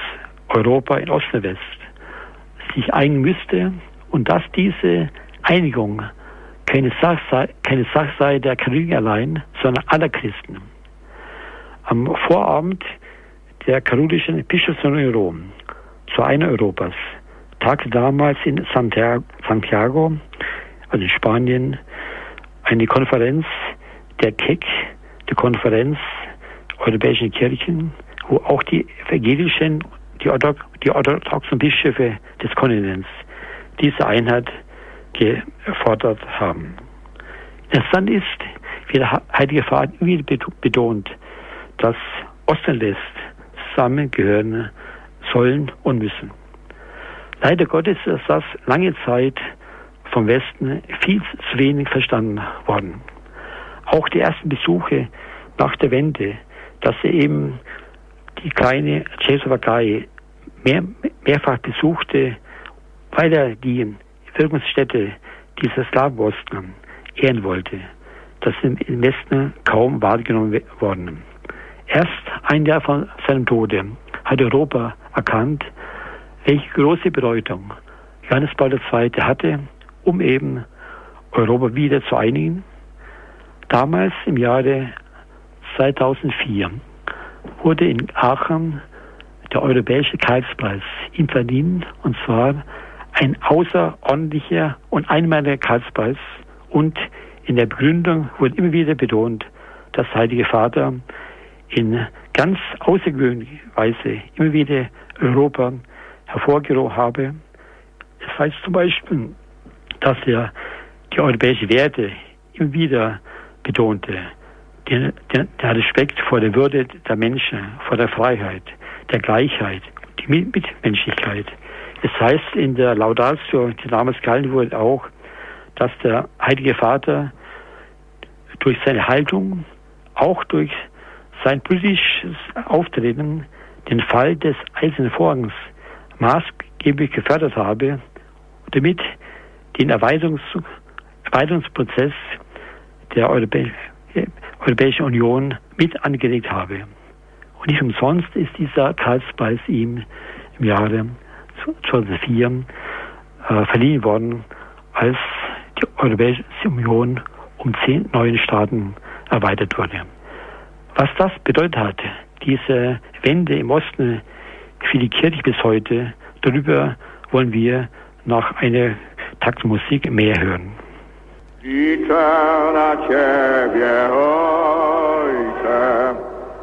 Europa in Ost und West sich einigen müsste und dass diese Einigung keine Sache sei, keine Sache sei der Katholiken allein, sondern aller Christen. Am Vorabend der katholischen Bischofsunion in Rom zu einer Europas tagte damals in Santiago, also in Spanien, eine Konferenz der KEC, die Konferenz Europäischen Kirchen, wo auch die evangelischen, die, die orthodoxen Bischöfe des Kontinents diese Einheit gefordert haben. Interessant ist, wie der Heilige Vater wieder betont, dass Ost und West zusammengehören sollen und müssen. Leider Gottes ist das lange Zeit vom Westen viel zu wenig verstanden worden. Auch die ersten Besuche nach der Wende, dass sie eben die kleine Tschechoslowakei mehr, mehrfach besuchte, weil er die Wirkungsstätte dieser Slawosten ehren wollte. Das im Westen kaum wahrgenommen worden. Erst ein Jahr von seinem Tode hat Europa erkannt, welche große Bedeutung Johannes Paul II. hatte, um eben Europa wieder zu einigen. Damals im Jahre 2004 wurde in Aachen der Europäische Karlspreis ihm verliehen, und zwar ein außerordentlicher und einmaliger Karlspreis. Und in der Begründung wurde immer wieder betont, dass Heilige Vater in ganz außergewöhnlicher Weise immer wieder Europa hervorgehoben habe. Es heißt zum Beispiel, dass er die europäischen Werte immer wieder betonte. Der, der, der Respekt vor der Würde der Menschen, vor der Freiheit, der Gleichheit, die Mitmenschlichkeit. Es heißt in der Laudatio, die damals gehalten wurde, auch, dass der Heilige Vater durch seine Haltung, auch durch sein politisches Auftreten, den Fall des Eisernen Vorhangs maßgeblich gefördert habe, damit den Erweiterungs Erweiterungsprozess der Europä Europäischen Union mit angeregt habe. Und nicht umsonst ist dieser Karlspreis ihm im Jahre 2004 äh, verliehen worden, als die Europäische Union um zehn neuen Staaten erweitert wurde. Was das bedeutet hat, diese Wende im Osten für die Kirche bis heute, darüber wollen wir nach einer Taktmusik mehr hören. Liczę na Ciebie, Ojcze,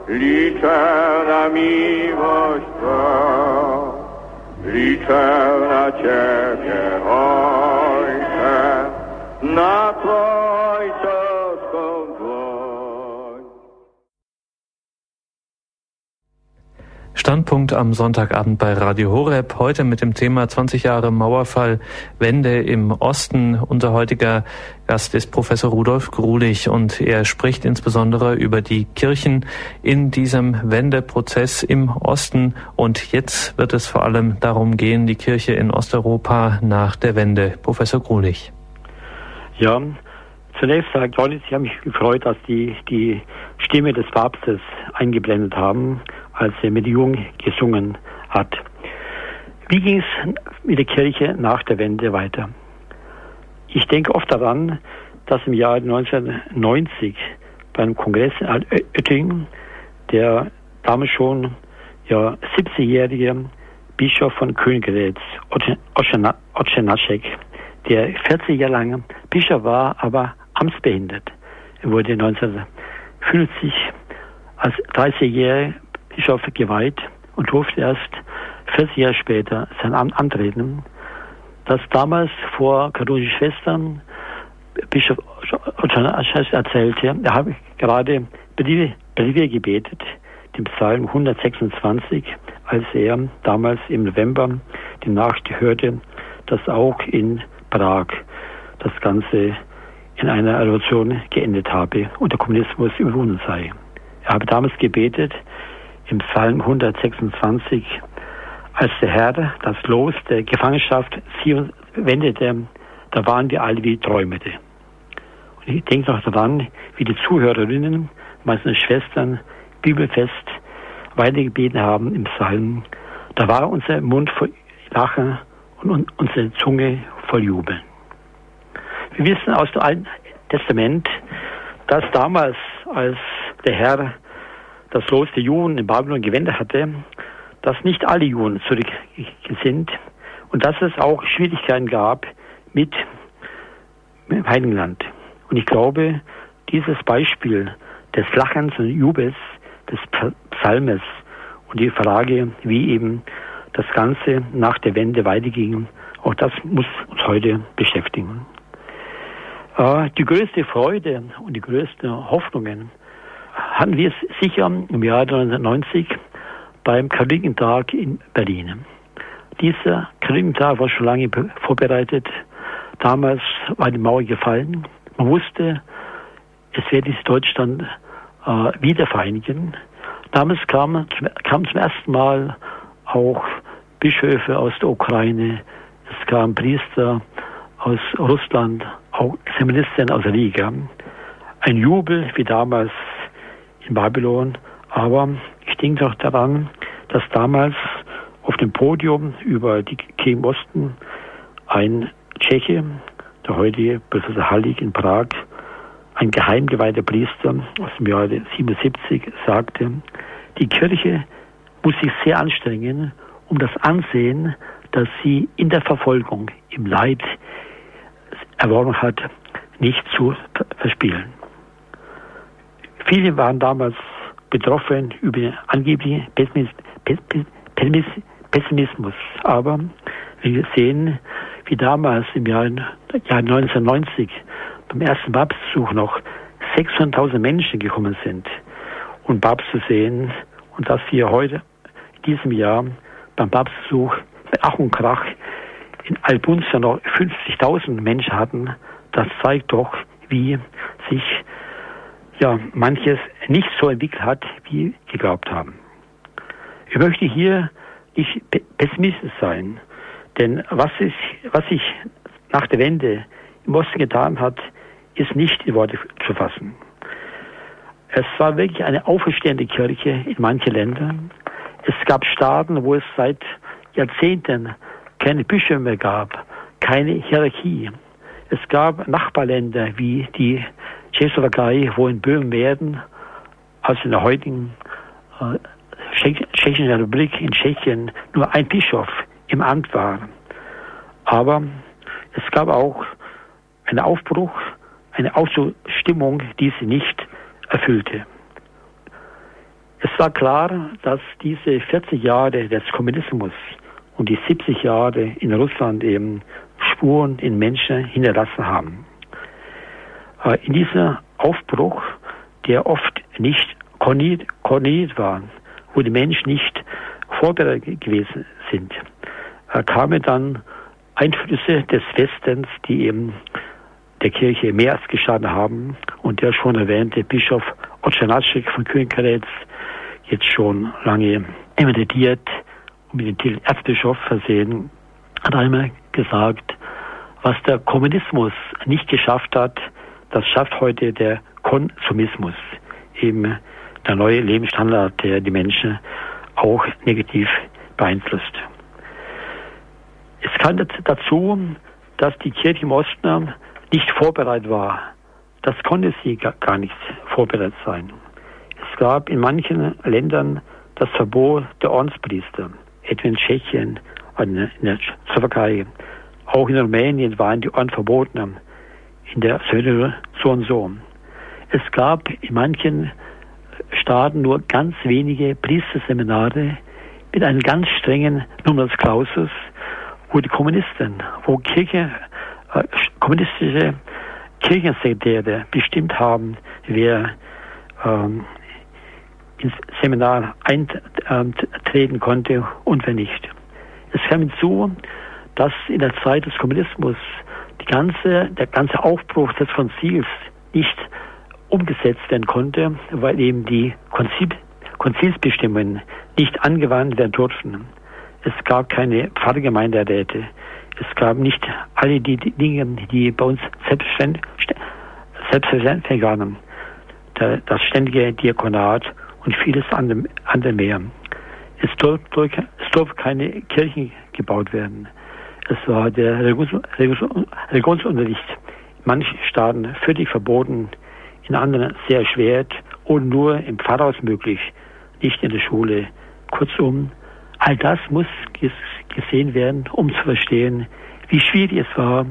liczę na miłość Twą, liczę na Ciebie, Ojcze, na Twą Standpunkt am Sonntagabend bei Radio Horeb. Heute mit dem Thema 20 Jahre Mauerfall, Wende im Osten. Unser heutiger Gast ist Professor Rudolf Grulich und er spricht insbesondere über die Kirchen in diesem Wendeprozess im Osten. Und jetzt wird es vor allem darum gehen, die Kirche in Osteuropa nach der Wende. Professor Grulich. Ja, zunächst sagt Leute, ich habe mich gefreut, dass die die Stimme des Papstes eingeblendet haben als er mit Jung gesungen hat. Wie ging es mit der Kirche nach der Wende weiter? Ich denke oft daran, dass im Jahr 1990 beim Kongress in Oettingen der damals schon ja, 70-jährige Bischof von Königgrätz, Otschenacek, der 40 Jahre lang Bischof war, aber amtsbehindert. Er wurde 1950 als 30-jähriger Bischof geweiht und durfte erst 40 Jahre später sein Amt antreten. Das damals vor katholischen Schwestern Bischof erzählte, er habe gerade Briefe gebetet, den Psalm 126, als er damals im November die Nacht hörte, dass auch in Prag das Ganze in einer Revolution geendet habe und der Kommunismus überwunden sei. Er habe damals gebetet, im Psalm 126, als der Herr das Los der Gefangenschaft sie wendete, da waren wir alle wie Träumete. Und ich denke noch daran, wie die Zuhörerinnen, meistens Schwestern, bibelfest weitergebeten haben im Psalm. Da war unser Mund voll Lachen und unsere Zunge voll Jubeln. Wir wissen aus dem Alten Testament, dass damals, als der Herr das Los der Juden in Babylon gewendet hatte, dass nicht alle Juden zurück sind und dass es auch Schwierigkeiten gab mit dem Heiligen Land. Und ich glaube, dieses Beispiel des Lachens und Jubels des Psalmes und die Frage, wie eben das Ganze nach der Wende weiterging, auch das muss uns heute beschäftigen. Äh, die größte Freude und die größten Hoffnungen hatten wir sicher im Jahr 1990 beim Katholiken-Tag in Berlin. Dieser Katholiken-Tag war schon lange vorbereitet. Damals war die Mauer gefallen. Man wusste, es werde sich Deutschland äh, wieder vereinigen. Damals kamen kam zum ersten Mal auch Bischöfe aus der Ukraine, es kamen Priester aus Russland, auch Seminaristen aus Riga. Ein Jubel wie damals in Babylon, aber ich denke doch daran, dass damals auf dem Podium über die Kirche Osten ein Tscheche, der heutige Professor Hallig in Prag, ein geheimgeweihter Priester aus dem Jahre 77 sagte, die Kirche muss sich sehr anstrengen, um das Ansehen, das sie in der Verfolgung, im Leid erworben hat, nicht zu verspielen. Viele waren damals betroffen über den angeblichen Pessimismus. Aber wir sehen, wie damals im Jahr, Jahr 1990 beim ersten Papstbesuch noch 600.000 Menschen gekommen sind, und Papst zu sehen und dass wir heute in diesem Jahr beim Papstbesuch mit Ach und Krach in Albunza noch 50.000 Menschen hatten, das zeigt doch, wie sich ja manches nicht so entwickelt hat, wie geglaubt haben. Ich möchte hier nicht pessimistisch sein, denn was, ist, was sich nach der Wende im Osten getan hat, ist nicht in Worte zu fassen. Es war wirklich eine auferstehende Kirche in manchen Ländern. Es gab Staaten, wo es seit Jahrzehnten keine Bischöfe mehr gab, keine Hierarchie. Es gab Nachbarländer wie die Tschechoslowakei, wo in Böhmen-Werden, also in der heutigen äh, Tschechischen Republik in Tschechien, nur ein Bischof im Amt war. Aber es gab auch einen Aufbruch, eine Ausstimmung, die sie nicht erfüllte. Es war klar, dass diese 40 Jahre des Kommunismus und die 70 Jahre in Russland eben Spuren in Menschen hinterlassen haben. Äh, in dieser Aufbruch, der oft nicht koordiniert war, wo die Menschen nicht vorbereitet gewesen sind, äh, kamen dann Einflüsse des Westens, die eben der Kirche mehr als geschadet haben. Und der schon erwähnte Bischof Otschanatschik von Kühnkaretz, jetzt schon lange emeritiert mit dem Titel Erzbischof versehen, hat einmal gesagt, was der Kommunismus nicht geschafft hat, das schafft heute der Konsumismus, eben der neue Lebensstandard, der die Menschen auch negativ beeinflusst. Es kam dazu, dass die Kirche im Osten nicht vorbereitet war. Das konnte sie gar nicht vorbereitet sein. Es gab in manchen Ländern das Verbot der Ordenspriester, etwa in Tschechien, in der Slowakei. Auch in Rumänien waren die Orden verboten, in der Söhne so und so. Es gab in manchen Staaten nur ganz wenige Priesterseminare mit einem ganz strengen Numerus Clausus, wo die Kommunisten, wo Kirche äh, kommunistische Kirchensekretäre bestimmt haben, wer ähm, ins Seminar eintreten konnte und wer nicht. Es kam hinzu, dass in der Zeit des Kommunismus die ganze, der ganze Aufbruch des Konzils nicht umgesetzt werden konnte, weil eben die Konzil, Konzilsbestimmungen nicht angewandt werden durften. Es gab keine Pfarrgemeinderäte. Es gab nicht alle die Dinge, die bei uns selbstverständlich, selbstverständlich waren. Das ständige Diakonat und vieles andere mehr. Es durfte, es durfte keine Kirchen gebaut werden. Es war der Religionsunterricht in manchen Staaten völlig verboten, in anderen sehr erschwert und nur im Pfarrhaus möglich, nicht in der Schule. Kurzum, all das muss gesehen werden, um zu verstehen, wie schwierig es war,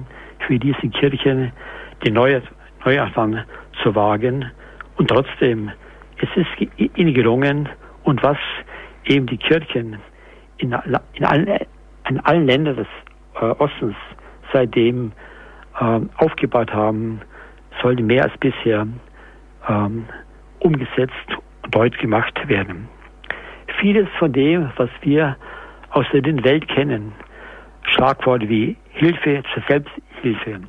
für diese Kirchen den Neuanfang zu wagen. Und trotzdem, es ist ihnen gelungen. Und was eben die Kirchen in, in, allen, in allen Ländern des äh, Ostens seitdem äh, aufgebaut haben, sollte mehr als bisher ähm, umgesetzt und deutlich gemacht werden. Vieles von dem, was wir aus der Welt kennen, Schlagworte wie Hilfe zur Selbsthilfe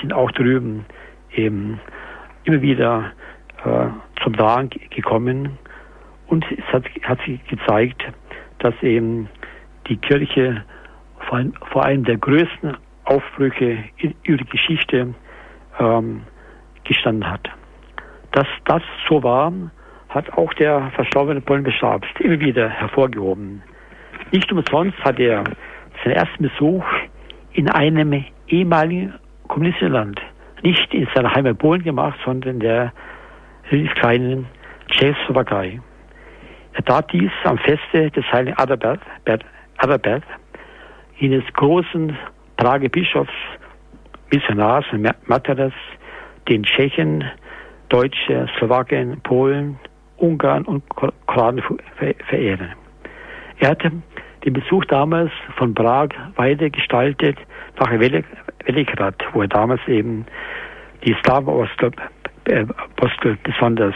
sind auch drüben eben immer wieder äh, zum Tragen gekommen. Und es hat, hat sich gezeigt, dass eben die Kirche vor allem, vor allem der größten Aufbrüche in, die Geschichte ähm, gestanden hat. Dass das so war, hat auch der verstorbene polnische Papst immer wieder hervorgehoben. Nicht umsonst hat er seinen ersten Besuch in einem ehemaligen kommunistischen Land, nicht in seiner Heimat Polen gemacht, sondern der kleinen Tschechoslowakei. Er tat dies am Feste des heiligen Adalbert, Adalbert jenes großen Prager Bischofs, Missionars und Materas, den Tschechen, Deutsche, Slowaken, Polen, Ungarn und Kroaten verehren. Er hatte den Besuch damals von Prag weiter gestaltet nach Veligrad, wo er damals eben die Slava-Apostel besonders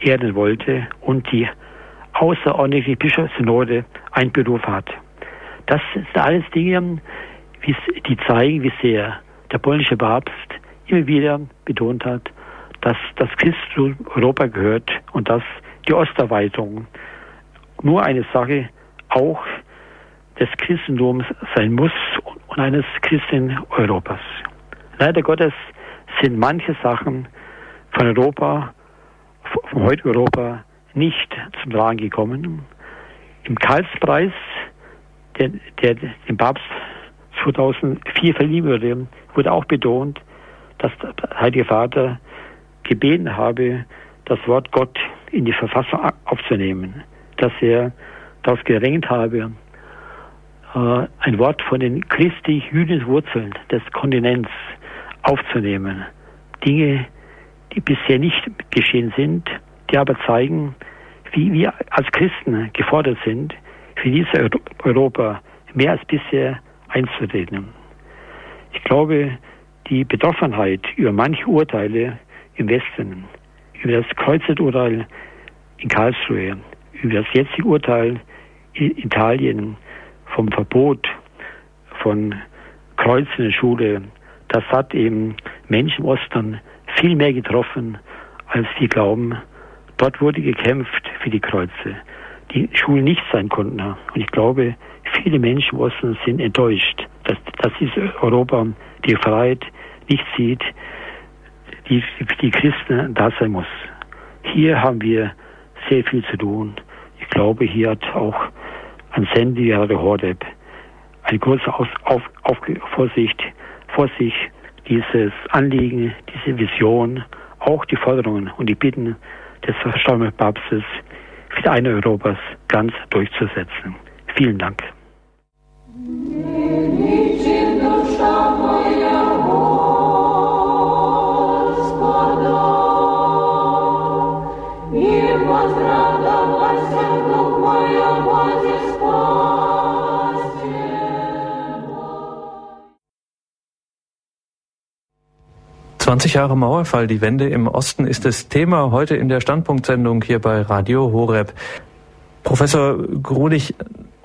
ehren wollte und die außerordentliche Bischofssynode einberufen hat. Das sind alles Dinge, die zeigen, wie sehr der polnische Papst immer wieder betont hat, dass das Christentum Europa gehört und dass die Osterweiterung nur eine Sache auch des Christentums sein muss und eines Christen Europas. Leider Gottes sind manche Sachen von Europa, von heute Europa, nicht zum Tragen gekommen. Im Karlspreis, der, der dem Papst 2004 verliehen wurde, wurde auch betont, dass der Heilige Vater gebeten habe, das Wort Gott in die Verfassung aufzunehmen, dass er darauf gerängt habe, äh, ein Wort von den christlich-jüdischen Wurzeln des Kontinents aufzunehmen. Dinge, die bisher nicht geschehen sind, die aber zeigen, wie wir als Christen gefordert sind, für dieses Europa mehr als bisher einzutreten. Ich glaube, die Betroffenheit über manche Urteile im Westen, über das Kreuzerturteil in Karlsruhe, über das jetzige Urteil in Italien vom Verbot von Kreuzen in der Schule, das hat eben Menschen im Osten viel mehr getroffen, als wir glauben. Dort wurde gekämpft für die Kreuze, die Schulen nicht sein konnten. Und ich glaube, viele Menschen im Osten sind enttäuscht, dass, dass dieses Europa die Freiheit nicht sieht, die die Christen da sein muss. Hier haben wir sehr viel zu tun. Ich glaube, hier hat auch an Sandy oder Hordeb eine große Auf, auf, auf, Vorsicht, Vorsicht, dieses Anliegen, diese Vision, auch die Forderungen und die Bitten des verstorbenen Papstes für die eine Europas ganz durchzusetzen. Vielen Dank. Zwanzig Jahre Mauerfall, die Wende im Osten ist das Thema heute in der Standpunktsendung hier bei Radio Horeb. Professor Grudig,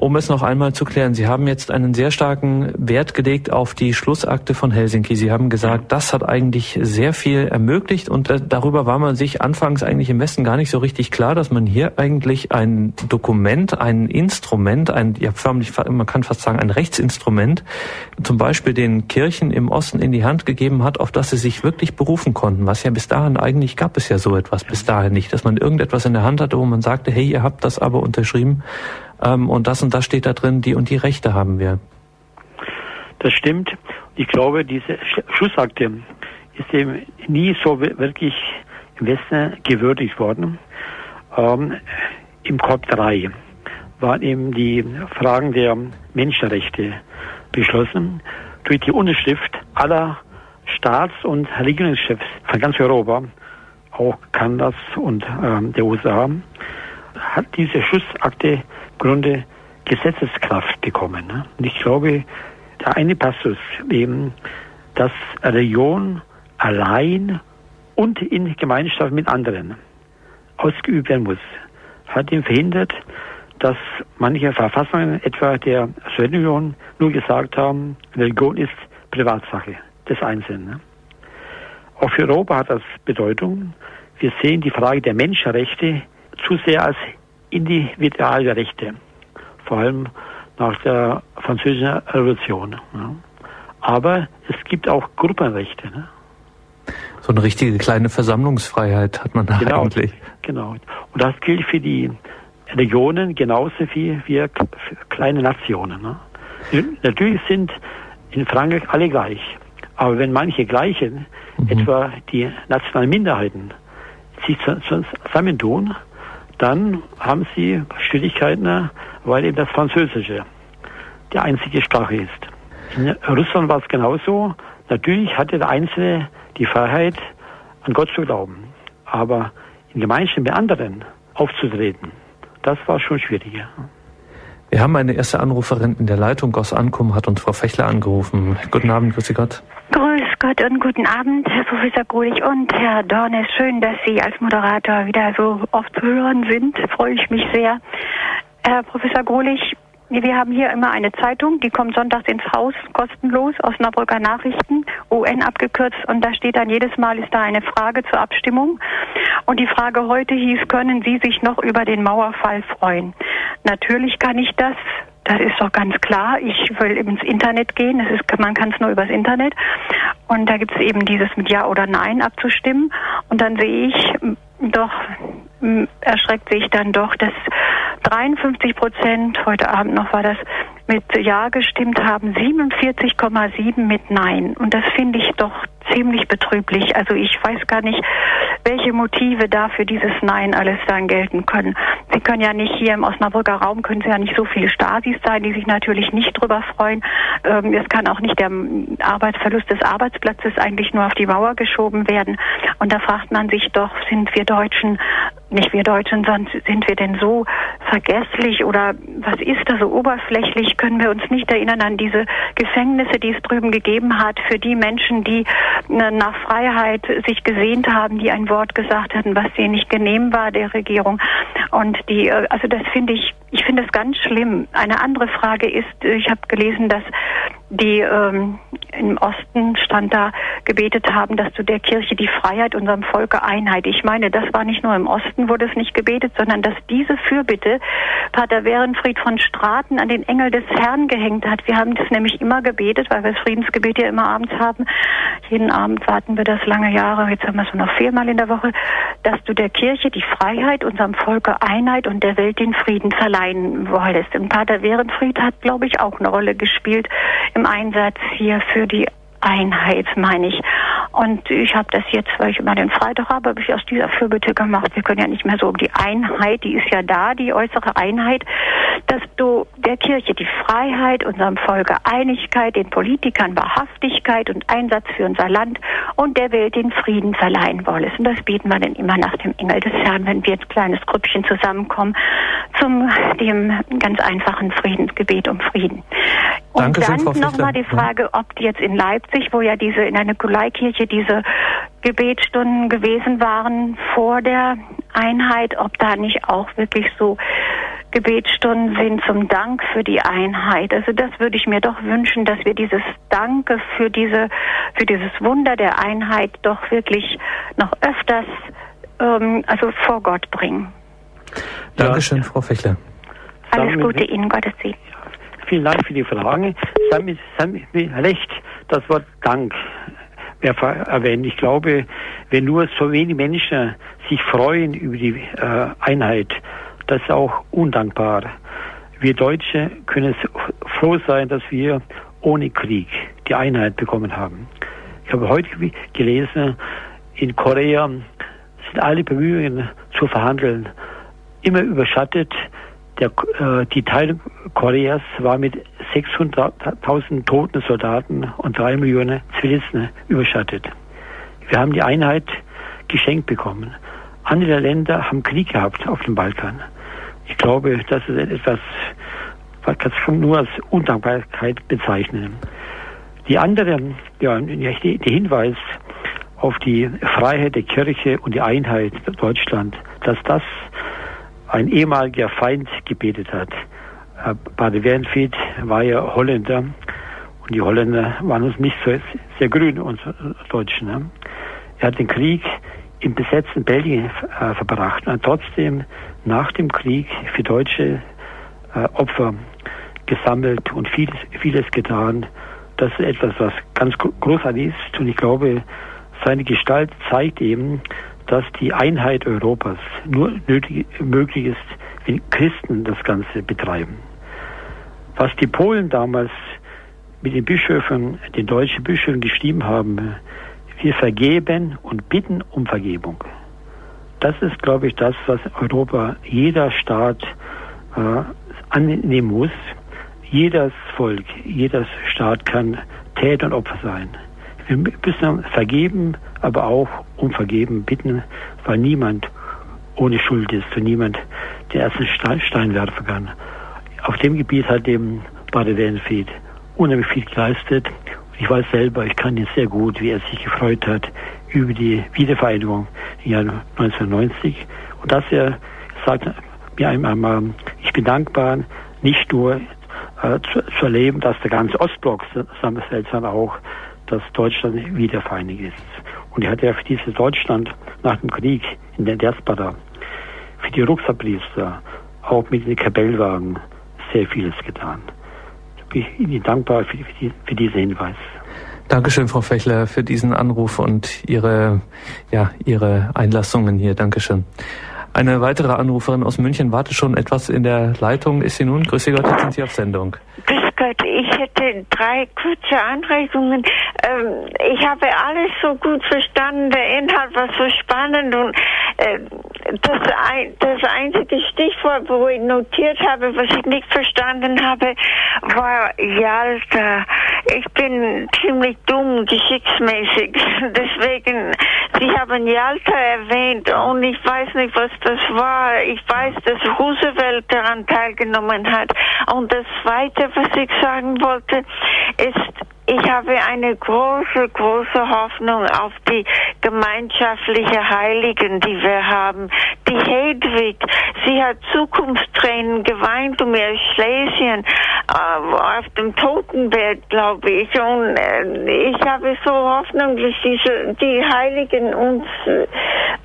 um es noch einmal zu klären, Sie haben jetzt einen sehr starken Wert gelegt auf die Schlussakte von Helsinki. Sie haben gesagt, das hat eigentlich sehr viel ermöglicht und äh, darüber war man sich anfangs eigentlich im Westen gar nicht so richtig klar, dass man hier eigentlich ein Dokument, ein Instrument, ein, ja förmlich, man kann fast sagen, ein Rechtsinstrument, zum Beispiel den Kirchen im Osten in die Hand gegeben hat, auf das sie sich wirklich berufen konnten. Was ja bis dahin eigentlich gab es ja so etwas bis dahin nicht, dass man irgendetwas in der Hand hatte, wo man sagte, hey, ihr habt das aber unterschrieben ähm, und das und das steht da drin, die und die Rechte haben wir. Das stimmt. Ich glaube, diese Schussakte ist eben nie so wirklich im Westen gewürdigt worden. Ähm, Im Korb 3 waren eben die Fragen der Menschenrechte beschlossen durch die Unterschrift aller Staats- und Regierungschefs von ganz Europa, auch Kanadas und ähm, der USA, hat diese Schussakte Grunde Gesetzeskraft bekommen. Ne? Und ich glaube, der eine Passus eben, dass Religion allein und in Gemeinschaft mit anderen ausgeübt werden muss, hat ihn verhindert, dass manche Verfassungen, etwa der Sowjetunion, nur gesagt haben, Religion ist Privatsache des Einzelnen. Ne? Auch für Europa hat das Bedeutung. Wir sehen die Frage der Menschenrechte zu sehr als Individualrechte, vor allem nach der Französischen Revolution. Ja. Aber es gibt auch Gruppenrechte. Ne? So eine richtige kleine Versammlungsfreiheit hat man da genau, eigentlich. Genau. Und das gilt für die Regionen genauso wie für kleine Nationen. Ne? Natürlich sind in Frankreich alle gleich. Aber wenn manche gleichen, mhm. etwa die nationalen Minderheiten, sich zusammentun, dann haben sie Schwierigkeiten, weil eben das Französische die einzige Sprache ist. In Russland war es genauso. Natürlich hatte der Einzelne die Freiheit, an Gott zu glauben. Aber in Gemeinschaft mit anderen aufzutreten, das war schon schwieriger. Wir haben eine erste Anruferin in der Leitung aus Ankum, hat uns Frau Fechler angerufen. Guten Abend, grüße Gott. Grüß Gott und guten Abend, Herr Professor Grulich und Herr Dornes. Schön, dass Sie als Moderator wieder so oft zu hören sind. Freue ich mich sehr. Herr Professor Grulich, wir haben hier immer eine Zeitung, die kommt sonntags ins Haus, kostenlos, Osnabrücker Nachrichten, UN abgekürzt, und da steht dann jedes Mal, ist da eine Frage zur Abstimmung. Und die Frage heute hieß, können Sie sich noch über den Mauerfall freuen? Natürlich kann ich das. Das ist doch ganz klar. Ich will ins Internet gehen. Ist, man kann es nur übers Internet. Und da gibt es eben dieses mit Ja oder Nein abzustimmen. Und dann sehe ich doch, erschreckt sich dann doch, dass 53 Prozent, heute Abend noch war das, mit Ja gestimmt haben, 47,7 mit Nein. Und das finde ich doch ziemlich betrüblich. Also ich weiß gar nicht, welche Motive da für dieses Nein alles dann gelten können. Sie können ja nicht hier im Osnabrücker Raum, können Sie ja nicht so viele Stasis sein, die sich natürlich nicht drüber freuen. Ähm, es kann auch nicht der Arbeitsverlust des Arbeitsplatzes eigentlich nur auf die Mauer geschoben werden. Und da fragt man sich doch, sind wir Deutschen, nicht wir Deutschen, sondern sind wir denn so vergesslich oder was ist da so oberflächlich? Können wir uns nicht erinnern an diese Gefängnisse, die es drüben gegeben hat für die Menschen, die äh, nach Freiheit sich gesehnt haben, die ein Wort gesagt hatten, was denen nicht genehm war der Regierung. Und die, äh, also das finde ich, ich finde es ganz schlimm. Eine andere Frage ist, äh, ich habe gelesen, dass die ähm, im Osten stand da gebetet haben, dass du der Kirche die Freiheit unserem Volke Einheit. Ich meine, das war nicht nur im Osten, wurde es nicht gebetet, sondern dass diese Fürbitte Pater Werenfried von Straten an den Engel des Herrn gehängt hat. Wir haben das nämlich immer gebetet, weil wir das Friedensgebet ja immer abends haben. Jeden Abend warten wir das lange Jahre, jetzt haben wir es nur noch viermal in der Woche, dass du der Kirche die Freiheit, unserem Volke Einheit und der Welt den Frieden verleihen wolltest. Und Pater Werenfried hat, glaube ich, auch eine Rolle gespielt im Einsatz hier für die Einheit, meine ich. Und ich habe das jetzt, weil ich immer den Freitag habe, habe ich aus dieser Fürbitte gemacht. Wir können ja nicht mehr so um die Einheit, die ist ja da, die äußere Einheit, dass du der Kirche die Freiheit, unserem Volke Einigkeit, den Politikern Wahrhaftigkeit und Einsatz für unser Land und der Welt den Frieden verleihen wolltest. Und das beten wir dann immer nach dem Engel des Herrn, wenn wir als kleines Grüppchen zusammenkommen, zum dem ganz einfachen Friedensgebet um Frieden. Und Dankeschön, dann nochmal die Frage, ob jetzt in Leipzig, wo ja diese in der Nikolaikirche diese Gebetsstunden gewesen waren vor der Einheit, ob da nicht auch wirklich so Gebetsstunden sind zum Dank für die Einheit. Also das würde ich mir doch wünschen, dass wir dieses Danke für diese, für dieses Wunder der Einheit doch wirklich noch öfters, ähm, also vor Gott bringen. Dankeschön, ja. Frau Fechler. Alles Gute Ihnen, Gottes Segen. Vielen Dank für die Frage. Sie haben recht, das Wort Dank erwähnt. Ich glaube, wenn nur so wenige Menschen sich freuen über die äh, Einheit, das ist auch undankbar. Wir Deutsche können froh sein, dass wir ohne Krieg die Einheit bekommen haben. Ich habe heute gelesen, in Korea sind alle Bemühungen zu verhandeln immer überschattet. Der, äh, die Teilung Koreas war mit 600.000 toten Soldaten und drei Millionen Zivilisten überschattet. Wir haben die Einheit geschenkt bekommen. Andere Länder haben Krieg gehabt auf dem Balkan. Ich glaube, das ist etwas, was kann man nur als Undankbarkeit bezeichnen. Die andere, ja, der Hinweis auf die Freiheit der Kirche und die Einheit Deutschland, dass das ein ehemaliger Feind gebetet hat. Bade Wernfried war ja Holländer und die Holländer waren uns nicht so sehr grün, uns Deutschen. Ne? Er hat den Krieg im besetzten Belgien äh, verbracht und trotzdem nach dem Krieg für deutsche äh, Opfer gesammelt und vieles, vieles getan. Das ist etwas, was ganz großartig ist und ich glaube, seine Gestalt zeigt eben, dass die Einheit Europas nur nötig, möglich ist, wenn Christen das Ganze betreiben. Was die Polen damals mit den Bischöfen, den deutschen Bischöfen geschrieben haben, wir vergeben und bitten um Vergebung. Das ist, glaube ich, das, was Europa, jeder Staat äh, annehmen muss. Jedes Volk, jeder Staat kann Täter und Opfer sein. Wir müssen vergeben, aber auch um Vergeben bitten, weil niemand ohne Schuld ist und niemand den ersten Stein werfen kann. Auf dem Gebiet hat dem Bader Wellenfried unheimlich viel geleistet. Ich weiß selber, ich kann ihn sehr gut, wie er sich gefreut hat über die Wiedervereinigung im Jahr 1990 und dass er sagt mir einmal, ich bin dankbar, nicht nur äh, zu, zu, erleben, dass der ganze Ostblock zusammenfällt, sondern auch, dass Deutschland wiedervereinigt ist. Und er hat ja für dieses Deutschland nach dem Krieg in der Diaspora, für die Rucksackpriester, auch mit den Kapellwagen sehr vieles getan. Ich bin Ihnen dankbar für, die, für diesen Hinweis. Dankeschön, Frau Fechler, für diesen Anruf und Ihre, ja, Ihre Einlassungen hier. Dankeschön. Eine weitere Anruferin aus München wartet schon etwas in der Leitung. Ist sie nun? Grüße Gott, jetzt sind Sie auf Sendung. Grüß Gott, ich hätte drei kurze Anregungen. Ähm, ich habe alles so gut verstanden, der Inhalt war so spannend und äh, das, ein, das einzige Stichwort, wo ich notiert habe, was ich nicht verstanden habe, war Yalta. Ich bin ziemlich dumm, geschichtsmäßig. Deswegen, Sie haben Yalta erwähnt und ich weiß nicht, was das war. Ich weiß, dass Roosevelt daran teilgenommen hat. Und das Zweite, was ich sagen wollte, ist, ich habe eine große, große Hoffnung auf die gemeinschaftliche Heiligen, die wir haben. Die Hedwig, sie hat Zukunftstränen geweint um ihr Schlesien äh, auf dem Totenbett, glaube ich. Und äh, ich habe so Hoffnung, dass diese, die Heiligen uns äh,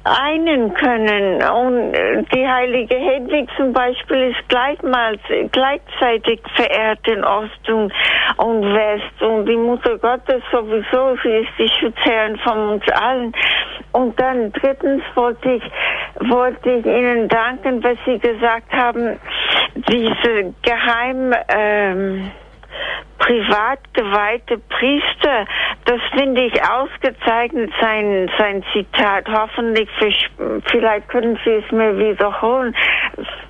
einen können. Und äh, die heilige Hedwig zum Beispiel ist gleichmals, gleichzeitig verehrt in Ost und, und West. Und die Mutter Gottes sowieso, sie ist die Schutzherrin von uns allen. Und dann drittens wollte ich, wollte ich Ihnen danken, was Sie gesagt haben, diese geheim, ähm, privat geweihte Priester, das finde ich ausgezeichnet, sein, sein Zitat. Hoffentlich, vielleicht können Sie es mir wiederholen,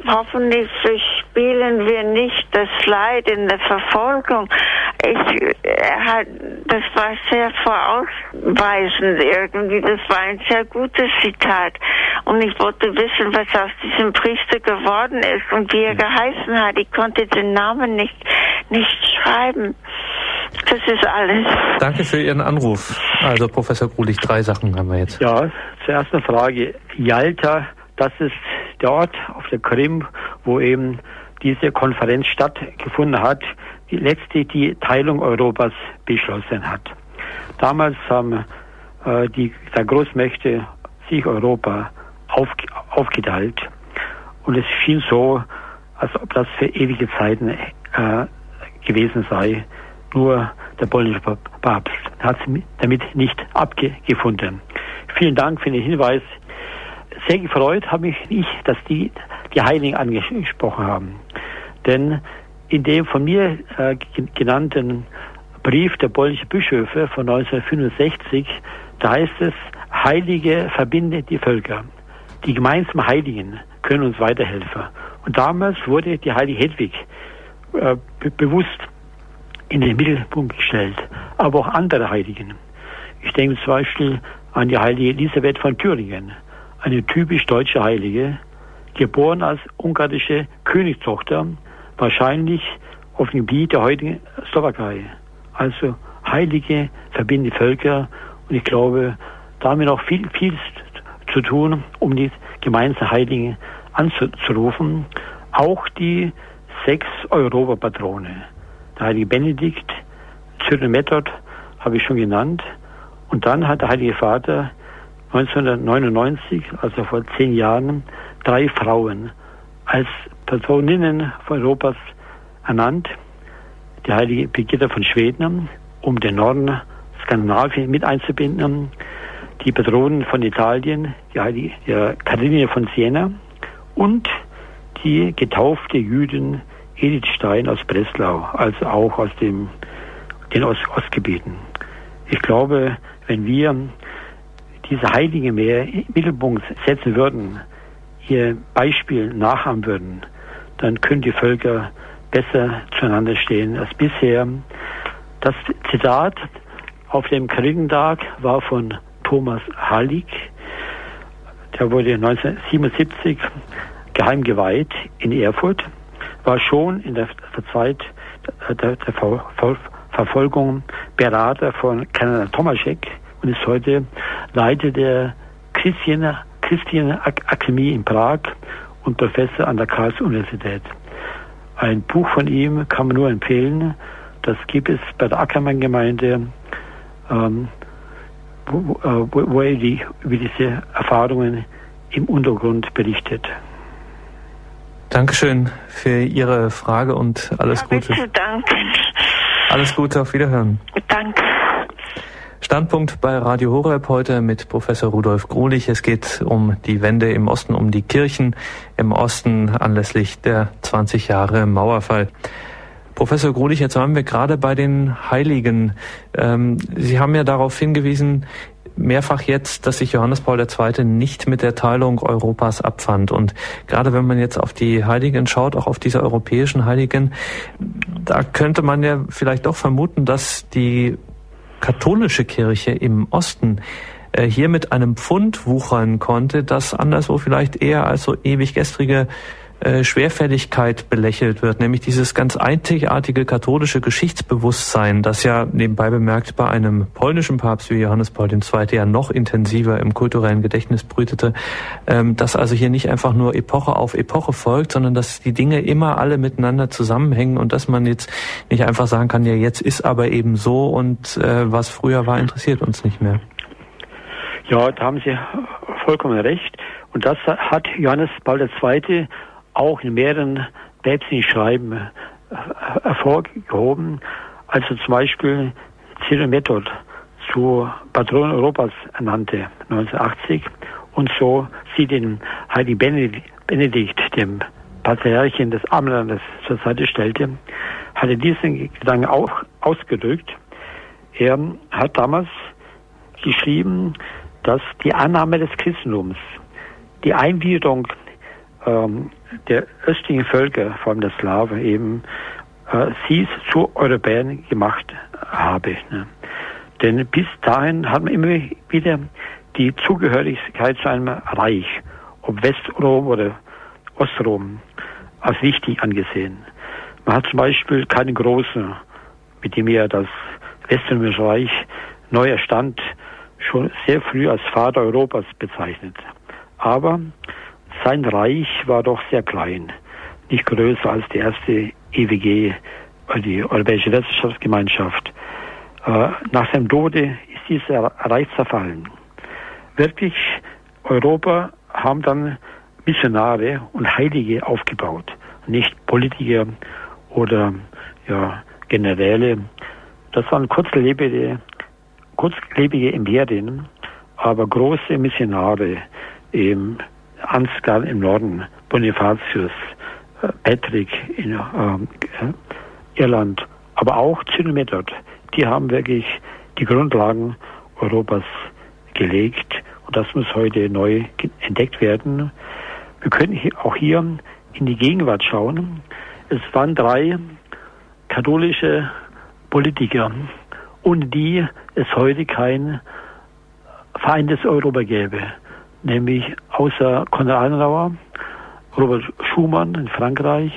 hoffentlich verspielen wir nicht das Leid in der Verfolgung. Ich, er hat, das war sehr vorausweisend irgendwie, das war ein sehr gutes Zitat. Und ich wollte wissen, was aus diesem Priester geworden ist und wie er geheißen hat. Ich konnte den Namen nicht, nicht schreiben. Das ist alles. Danke für Ihren Anruf. Also Professor Grulich, drei Sachen haben wir jetzt. Ja, zur ersten Frage. Yalta, das ist der Ort auf der Krim, wo eben diese Konferenz stattgefunden hat, die letztlich die Teilung Europas beschlossen hat. Damals haben äh, die der Großmächte sich Europa auf, aufgeteilt und es schien so, als ob das für ewige Zeiten äh, gewesen sei. Nur der polnische Papst hat damit nicht abgefunden. Vielen Dank für den Hinweis. Sehr gefreut habe ich mich, dass die die Heiligen angesprochen haben. Denn in dem von mir äh, genannten Brief der polnischen Bischöfe von 1965, da heißt es, Heilige verbindet die Völker. Die gemeinsamen Heiligen können uns weiterhelfen. Und damals wurde die heilige Hedwig äh, be bewusst in den Mittelpunkt gestellt, aber auch andere Heiligen. Ich denke zum Beispiel an die heilige Elisabeth von Thüringen, eine typisch deutsche Heilige, geboren als ungarische Königstochter, wahrscheinlich auf dem Gebiet der heutigen Slowakei. Also Heilige verbinden die Völker und ich glaube, da haben wir noch viel, viel zu tun, um die gemeinsamen Heiligen anzurufen. Auch die sechs Europapatrone. Der heilige Benedikt, Cyril Method habe ich schon genannt. Und dann hat der Heilige Vater 1999, also vor zehn Jahren, drei Frauen als Patroninnen Europas ernannt. Die heilige Birgitta von Schweden, um den Norden Skandinavien mit einzubinden. Die Patronen von Italien, die heilige Katharina von Siena und die getaufte Jüdin Edith Stein aus Breslau, also auch aus dem, den Ost Ostgebieten. Ich glaube, wenn wir diese Heilige mehr im Mittelpunkt setzen würden, ihr Beispiel nachahmen würden, dann können die Völker besser zueinander stehen als bisher. Das Zitat auf dem Karigentag war von Thomas Hallig. Der wurde 1977 geheim geweiht in Erfurt, war schon in der, Zeit der, der Ver Ver Verfolgung Berater von Kardinal Tomaschek und ist heute Leiter der Christianer Christian Akademie in Prag und Professor an der Karls-Universität. Ein Buch von ihm kann man nur empfehlen. Das gibt es bei der Ackermann-Gemeinde, ähm, wo, wo, wo, er die, über diese Erfahrungen im Untergrund berichtet. Dankeschön für Ihre Frage und alles Habe Gute. Alles Gute, auf Wiederhören. Danke. Standpunkt bei Radio Horeb heute mit Professor Rudolf Grulich. Es geht um die Wende im Osten, um die Kirchen im Osten anlässlich der 20 Jahre Mauerfall. Professor Grulich, jetzt waren wir gerade bei den Heiligen. Ähm, Sie haben ja darauf hingewiesen, mehrfach jetzt, dass sich Johannes Paul II. nicht mit der Teilung Europas abfand. Und gerade wenn man jetzt auf die Heiligen schaut, auch auf diese europäischen Heiligen, da könnte man ja vielleicht doch vermuten, dass die katholische Kirche im Osten äh, hier mit einem Pfund wuchern konnte, das anderswo vielleicht eher als so ewig gestrige äh, Schwerfälligkeit belächelt wird, nämlich dieses ganz einzigartige katholische Geschichtsbewusstsein, das ja nebenbei bemerkt bei einem polnischen Papst wie Johannes Paul II. ja noch intensiver im kulturellen Gedächtnis brütete, ähm, dass also hier nicht einfach nur Epoche auf Epoche folgt, sondern dass die Dinge immer alle miteinander zusammenhängen und dass man jetzt nicht einfach sagen kann, ja jetzt ist aber eben so und äh, was früher war, interessiert uns nicht mehr. Ja, da haben Sie vollkommen recht. Und das hat Johannes Paul II auch in mehreren päpstlichen Schreiben äh, hervorgehoben, als er zum Beispiel Cyril Method zu Patron Europas ernannte, 1980, und so sie den Heiligen Benedikt, dem Patriarchen des Armenlandes, zur Seite stellte, hatte diesen Gedanken auch ausgedrückt. Er hat damals geschrieben, dass die Annahme des Christentums, die Eingliederung ähm, der östlichen Völker, vor allem der Slawen, eben äh, sie zu Europäern gemacht habe. Ne? Denn bis dahin hat man immer wieder die Zugehörigkeit zu einem Reich, ob Westrom oder Ostrom, als wichtig angesehen. Man hat zum Beispiel keinen Großen, mit dem er das Weströmische Reich neu erstand, schon sehr früh als Vater Europas bezeichnet. Aber sein Reich war doch sehr klein, nicht größer als die erste EWG, die Europäische Wissenschaftsgemeinschaft. Äh, nach seinem Tode ist dieser Reich zerfallen. Wirklich, Europa haben dann Missionare und Heilige aufgebaut, nicht Politiker oder ja, Generäle. Das waren kurzlebige, kurzlebige Imperien, aber große Missionare, eben Ansgar im Norden, Bonifatius, äh, Patrick in äh, Irland, aber auch Zynomethod, die haben wirklich die Grundlagen Europas gelegt und das muss heute neu entdeckt werden. Wir können auch hier in die Gegenwart schauen. Es waren drei katholische Politiker, ohne die es heute kein vereintes Europa gäbe nämlich außer Konrad Adenauer, Robert Schumann in Frankreich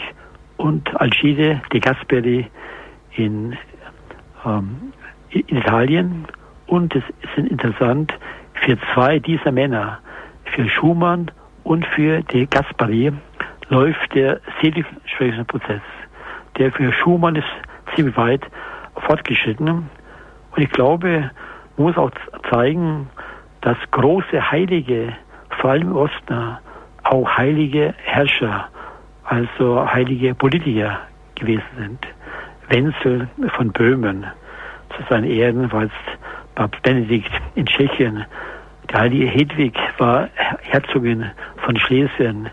und Alcide de Gasperi in, ähm, in Italien. Und es ist interessant, für zwei dieser Männer, für Schumann und für de Gasperi, läuft der Seligensprechungsprozess. Der für Schumann ist ziemlich weit fortgeschritten. Und ich glaube, muss auch zeigen, dass große Heilige, vor allem im Osten, auch heilige Herrscher, also heilige Politiker gewesen sind. Wenzel von Böhmen, zu seinen Ehren war jetzt Papst Benedikt in Tschechien. Die heilige Hedwig war Herzogin von Schlesien.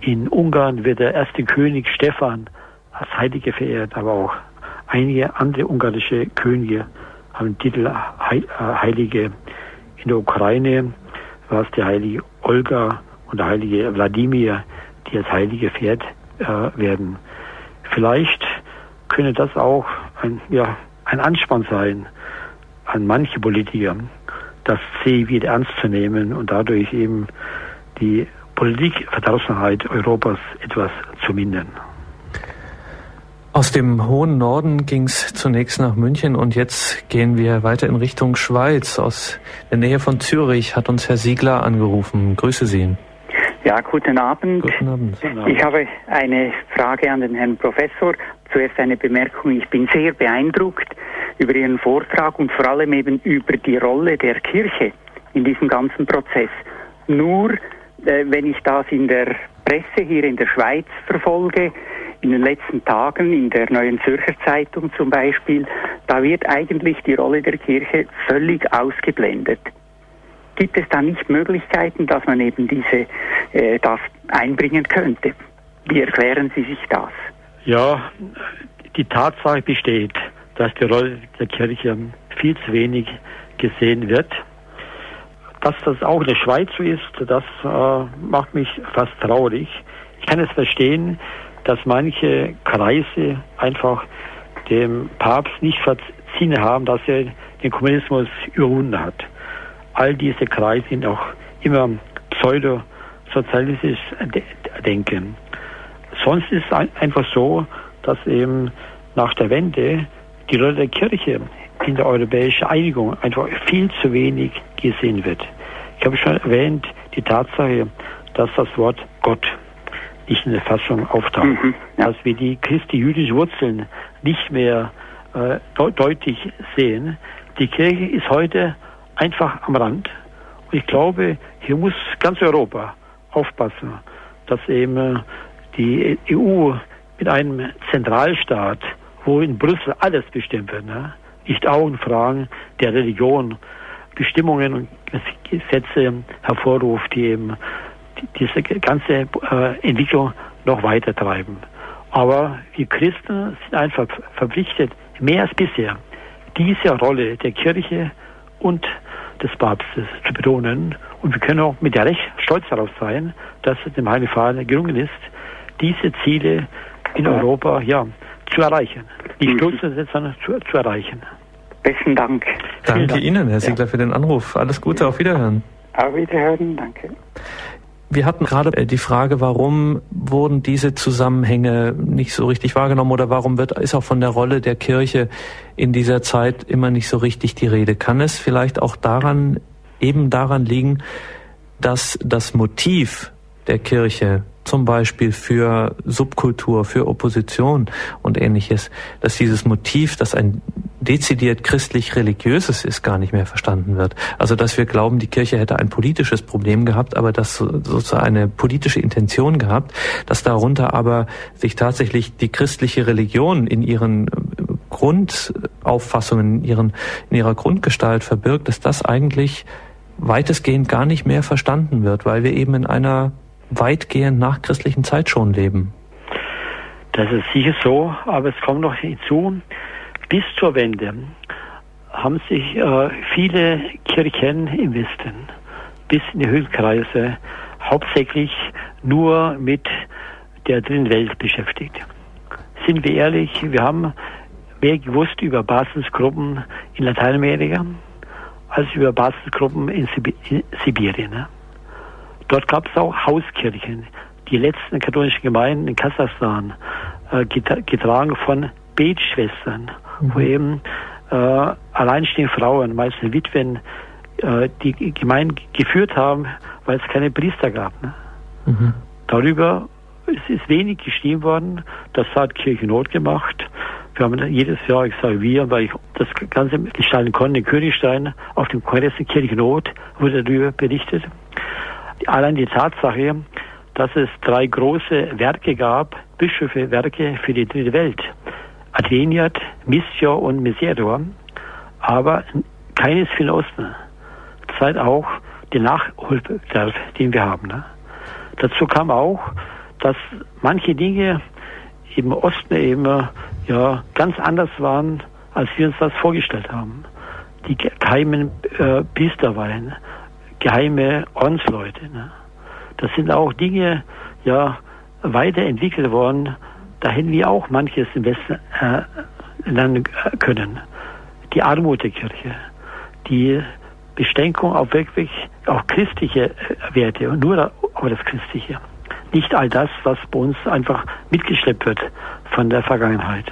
In Ungarn wird der erste König Stefan als Heilige verehrt, aber auch einige andere ungarische Könige haben den Titel äh, Heilige. In der Ukraine war es die heilige Olga und der heilige Wladimir, die als Heilige verehrt äh, werden. Vielleicht könne das auch ein, ja, ein Anspann sein an manche Politiker, das C wieder ernst zu nehmen und dadurch eben die Politikverdrossenheit Europas etwas zu mindern. Aus dem hohen Norden ging es zunächst nach München und jetzt gehen wir weiter in Richtung Schweiz. Aus der Nähe von Zürich hat uns Herr Siegler angerufen. Grüße Sie. Ja, guten Abend. Guten Abend. Ich habe eine Frage an den Herrn Professor. Zuerst eine Bemerkung. Ich bin sehr beeindruckt über Ihren Vortrag und vor allem eben über die Rolle der Kirche in diesem ganzen Prozess. Nur, äh, wenn ich das in der Presse hier in der Schweiz verfolge, in den letzten Tagen in der Neuen Zürcher Zeitung zum Beispiel, da wird eigentlich die Rolle der Kirche völlig ausgeblendet. Gibt es da nicht Möglichkeiten, dass man eben diese äh, das einbringen könnte? Wie erklären Sie sich das? Ja, die Tatsache besteht, dass die Rolle der Kirche viel zu wenig gesehen wird. Dass das auch in der Schweiz so ist, das äh, macht mich fast traurig. Ich kann es verstehen, dass manche Kreise einfach dem Papst nicht verziehen haben, dass er den Kommunismus überwunden hat. All diese Kreise sind auch immer pseudo-sozialistisch denken. Sonst ist es einfach so, dass eben nach der Wende die Rolle der Kirche in der europäischen Einigung einfach viel zu wenig gesehen wird. Ich habe schon erwähnt, die Tatsache, dass das Wort Gott nicht in der Fassung auftaucht. Mhm, ja. Dass wir die christlich-jüdischen Wurzeln nicht mehr äh, de deutlich sehen. Die Kirche ist heute einfach am Rand. Und ich glaube, hier muss ganz Europa aufpassen, dass eben äh, die EU mit einem Zentralstaat, wo in Brüssel alles bestimmt wird, ne? nicht Augenfragen der Religion, Bestimmungen und Gesetze hervorruft, die eben diese ganze äh, Entwicklung noch weiter treiben. Aber wir Christen sind einfach verpflichtet, mehr als bisher, diese Rolle der Kirche und des Papstes zu betonen. Und wir können auch mit der Recht stolz darauf sein, dass es dem Heiligen Vater gelungen ist, diese Ziele in Europa ja, zu erreichen. Nicht mhm. durchzusetzen, sondern zu, zu erreichen. Besten Dank. Danke Dank. Ihnen, Herr Siegler, ja. für den Anruf. Alles Gute, auf Wiederhören. Auf Wiederhören, danke. Wir hatten gerade äh, die Frage, warum wurden diese Zusammenhänge nicht so richtig wahrgenommen oder warum wird, ist auch von der Rolle der Kirche in dieser Zeit immer nicht so richtig die Rede? Kann es vielleicht auch daran, eben daran liegen, dass das Motiv der Kirche zum Beispiel für Subkultur, für Opposition und ähnliches, dass dieses Motiv, das ein dezidiert christlich-religiöses ist, gar nicht mehr verstanden wird. Also dass wir glauben, die Kirche hätte ein politisches Problem gehabt, aber das sozusagen eine politische Intention gehabt, dass darunter aber sich tatsächlich die christliche Religion in ihren äh, Grundauffassungen, in, ihren, in ihrer Grundgestalt verbirgt, dass das eigentlich weitestgehend gar nicht mehr verstanden wird, weil wir eben in einer weitgehend nachchristlichen Zeit schon leben. Das ist sicher so, aber es kommt noch hinzu, bis zur Wende haben sich äh, viele Kirchen im Westen bis in die Höchstkreise hauptsächlich nur mit der dritten Welt beschäftigt. Sind wir ehrlich, wir haben mehr gewusst über Basisgruppen in Lateinamerika als über Basisgruppen in, Sib in Sibirien. Ne? Dort gab es auch Hauskirchen. Die letzten katholischen Gemeinden in Kasachstan, äh, getragen von Betschwestern, mhm. wo eben äh, alleinstehende Frauen, meistens Witwen, äh, die Gemeinden geführt haben, weil es keine Priester gab. Ne? Mhm. Darüber ist, ist wenig geschrieben worden. Das hat Kirche Not gemacht. Wir haben jedes Jahr, ich sage wir, weil ich das Ganze gestalten konnte, in Königstein auf dem Kongress in Kirchenot wurde darüber berichtet. Allein die Tatsache, dass es drei große Werke gab, Bischöfe Werke für die dritte Welt. Atheniat, Missio und Miseror, aber keines für den Osten. Zeigt auch den Nachholbedarf, den wir haben. Ne? Dazu kam auch, dass manche Dinge im Osten eben ja ganz anders waren, als wir uns das vorgestellt haben. Die geheimen äh, Priesterweihen, geheime Ordensleute. Ne? Das sind auch Dinge, ja, weiterentwickelt worden. Da hätten wir auch manches im Westen äh, lernen können. Die Armut der Kirche, die Beschränkung auf wirklich auch christliche äh, Werte und nur auf das Christliche. Nicht all das, was bei uns einfach mitgeschleppt wird von der Vergangenheit.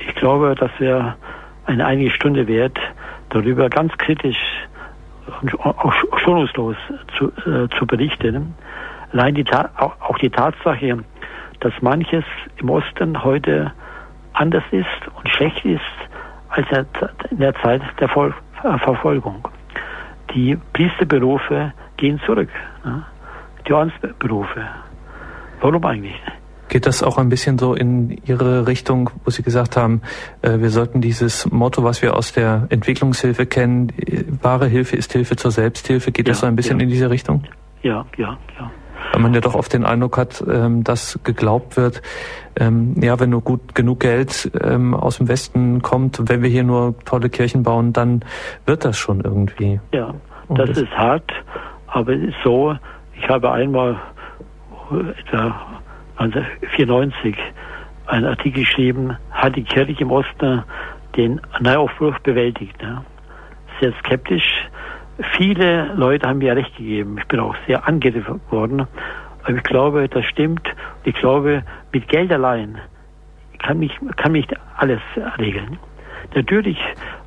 Ich glaube, dass wir eine einige Stunde wert, darüber ganz kritisch auch schonungslos zu, äh, zu berichten. Allein die, auch, die Tatsache, dass manches im Osten heute anders ist und schlecht ist als in der Zeit der Ver Verfolgung. Die Priesterberufe gehen zurück. Ne? Die Ordensberufe. Warum eigentlich? Geht das auch ein bisschen so in Ihre Richtung, wo Sie gesagt haben, äh, wir sollten dieses Motto, was wir aus der Entwicklungshilfe kennen, äh, wahre Hilfe ist Hilfe zur Selbsthilfe, geht ja, das so ein bisschen ja. in diese Richtung? Ja, ja, ja. Weil man ja doch oft den Eindruck hat, ähm, dass geglaubt wird, ähm, ja, wenn nur gut genug Geld ähm, aus dem Westen kommt, wenn wir hier nur tolle Kirchen bauen, dann wird das schon irgendwie. Ja, das, das ist hart, aber es ist so, ich habe einmal etwa 1994 einen Artikel geschrieben, hat die Kirche im Osten den Neuaufbruch bewältigt. Ne? Sehr skeptisch. Viele Leute haben mir recht gegeben. Ich bin auch sehr angegriffen worden. Aber ich glaube, das stimmt. Ich glaube, mit Geld allein kann mich, kann mich alles regeln. Natürlich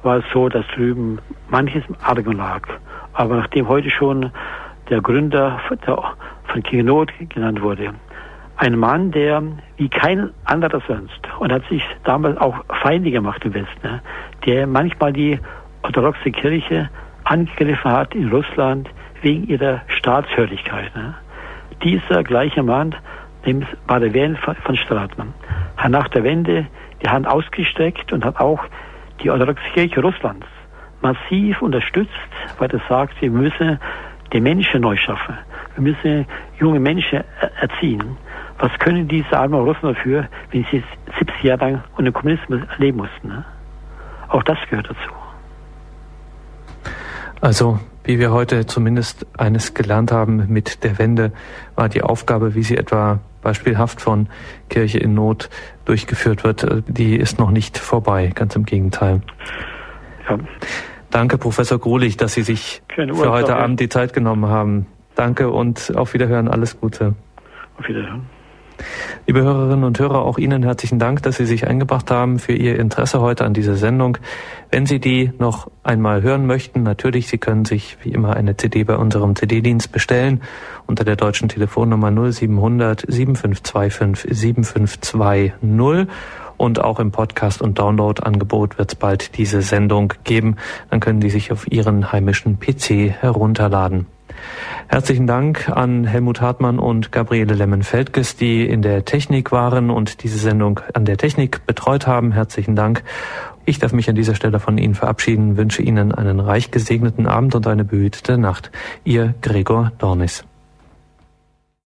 war es so, dass drüben manches im Argen lag. Aber nachdem heute schon der Gründer von King Not genannt wurde, ein Mann, der wie kein anderer sonst und hat sich damals auch Feinde gemacht im Westen, der manchmal die orthodoxe Kirche angegriffen hat in Russland wegen ihrer Staatshörigkeit. Dieser gleiche Mann, dem war der Wählen von Stratmann, hat nach der Wende die Hand ausgestreckt und hat auch die orthodoxe Kirche Russlands massiv unterstützt, weil er sagt, wir müssen den Menschen neu schaffen. Wir müssen junge Menschen erziehen. Was können diese armen Russen dafür, wenn sie 70 Jahre lang unter Kommunismus leben mussten? Ne? Auch das gehört dazu. Also, wie wir heute zumindest eines gelernt haben mit der Wende, war die Aufgabe, wie sie etwa beispielhaft von Kirche in Not durchgeführt wird, die ist noch nicht vorbei, ganz im Gegenteil. Ja. Danke, Professor Grulich, dass Sie sich für heute Abend die Zeit genommen haben. Danke und auf Wiederhören, alles Gute. Auf Wiederhören. Liebe Hörerinnen und Hörer, auch Ihnen herzlichen Dank, dass Sie sich eingebracht haben für Ihr Interesse heute an dieser Sendung. Wenn Sie die noch einmal hören möchten, natürlich, Sie können sich wie immer eine CD bei unserem CD-Dienst bestellen unter der deutschen Telefonnummer 0700 7525 7520 und auch im Podcast- und Download-Angebot wird es bald diese Sendung geben. Dann können Sie sich auf Ihren heimischen PC herunterladen. Herzlichen Dank an Helmut Hartmann und Gabriele Lemmen-Feldges, die in der Technik waren und diese Sendung an der Technik betreut haben. Herzlichen Dank. Ich darf mich an dieser Stelle von Ihnen verabschieden, wünsche Ihnen einen reich gesegneten Abend und eine behütete Nacht. Ihr Gregor Dornis.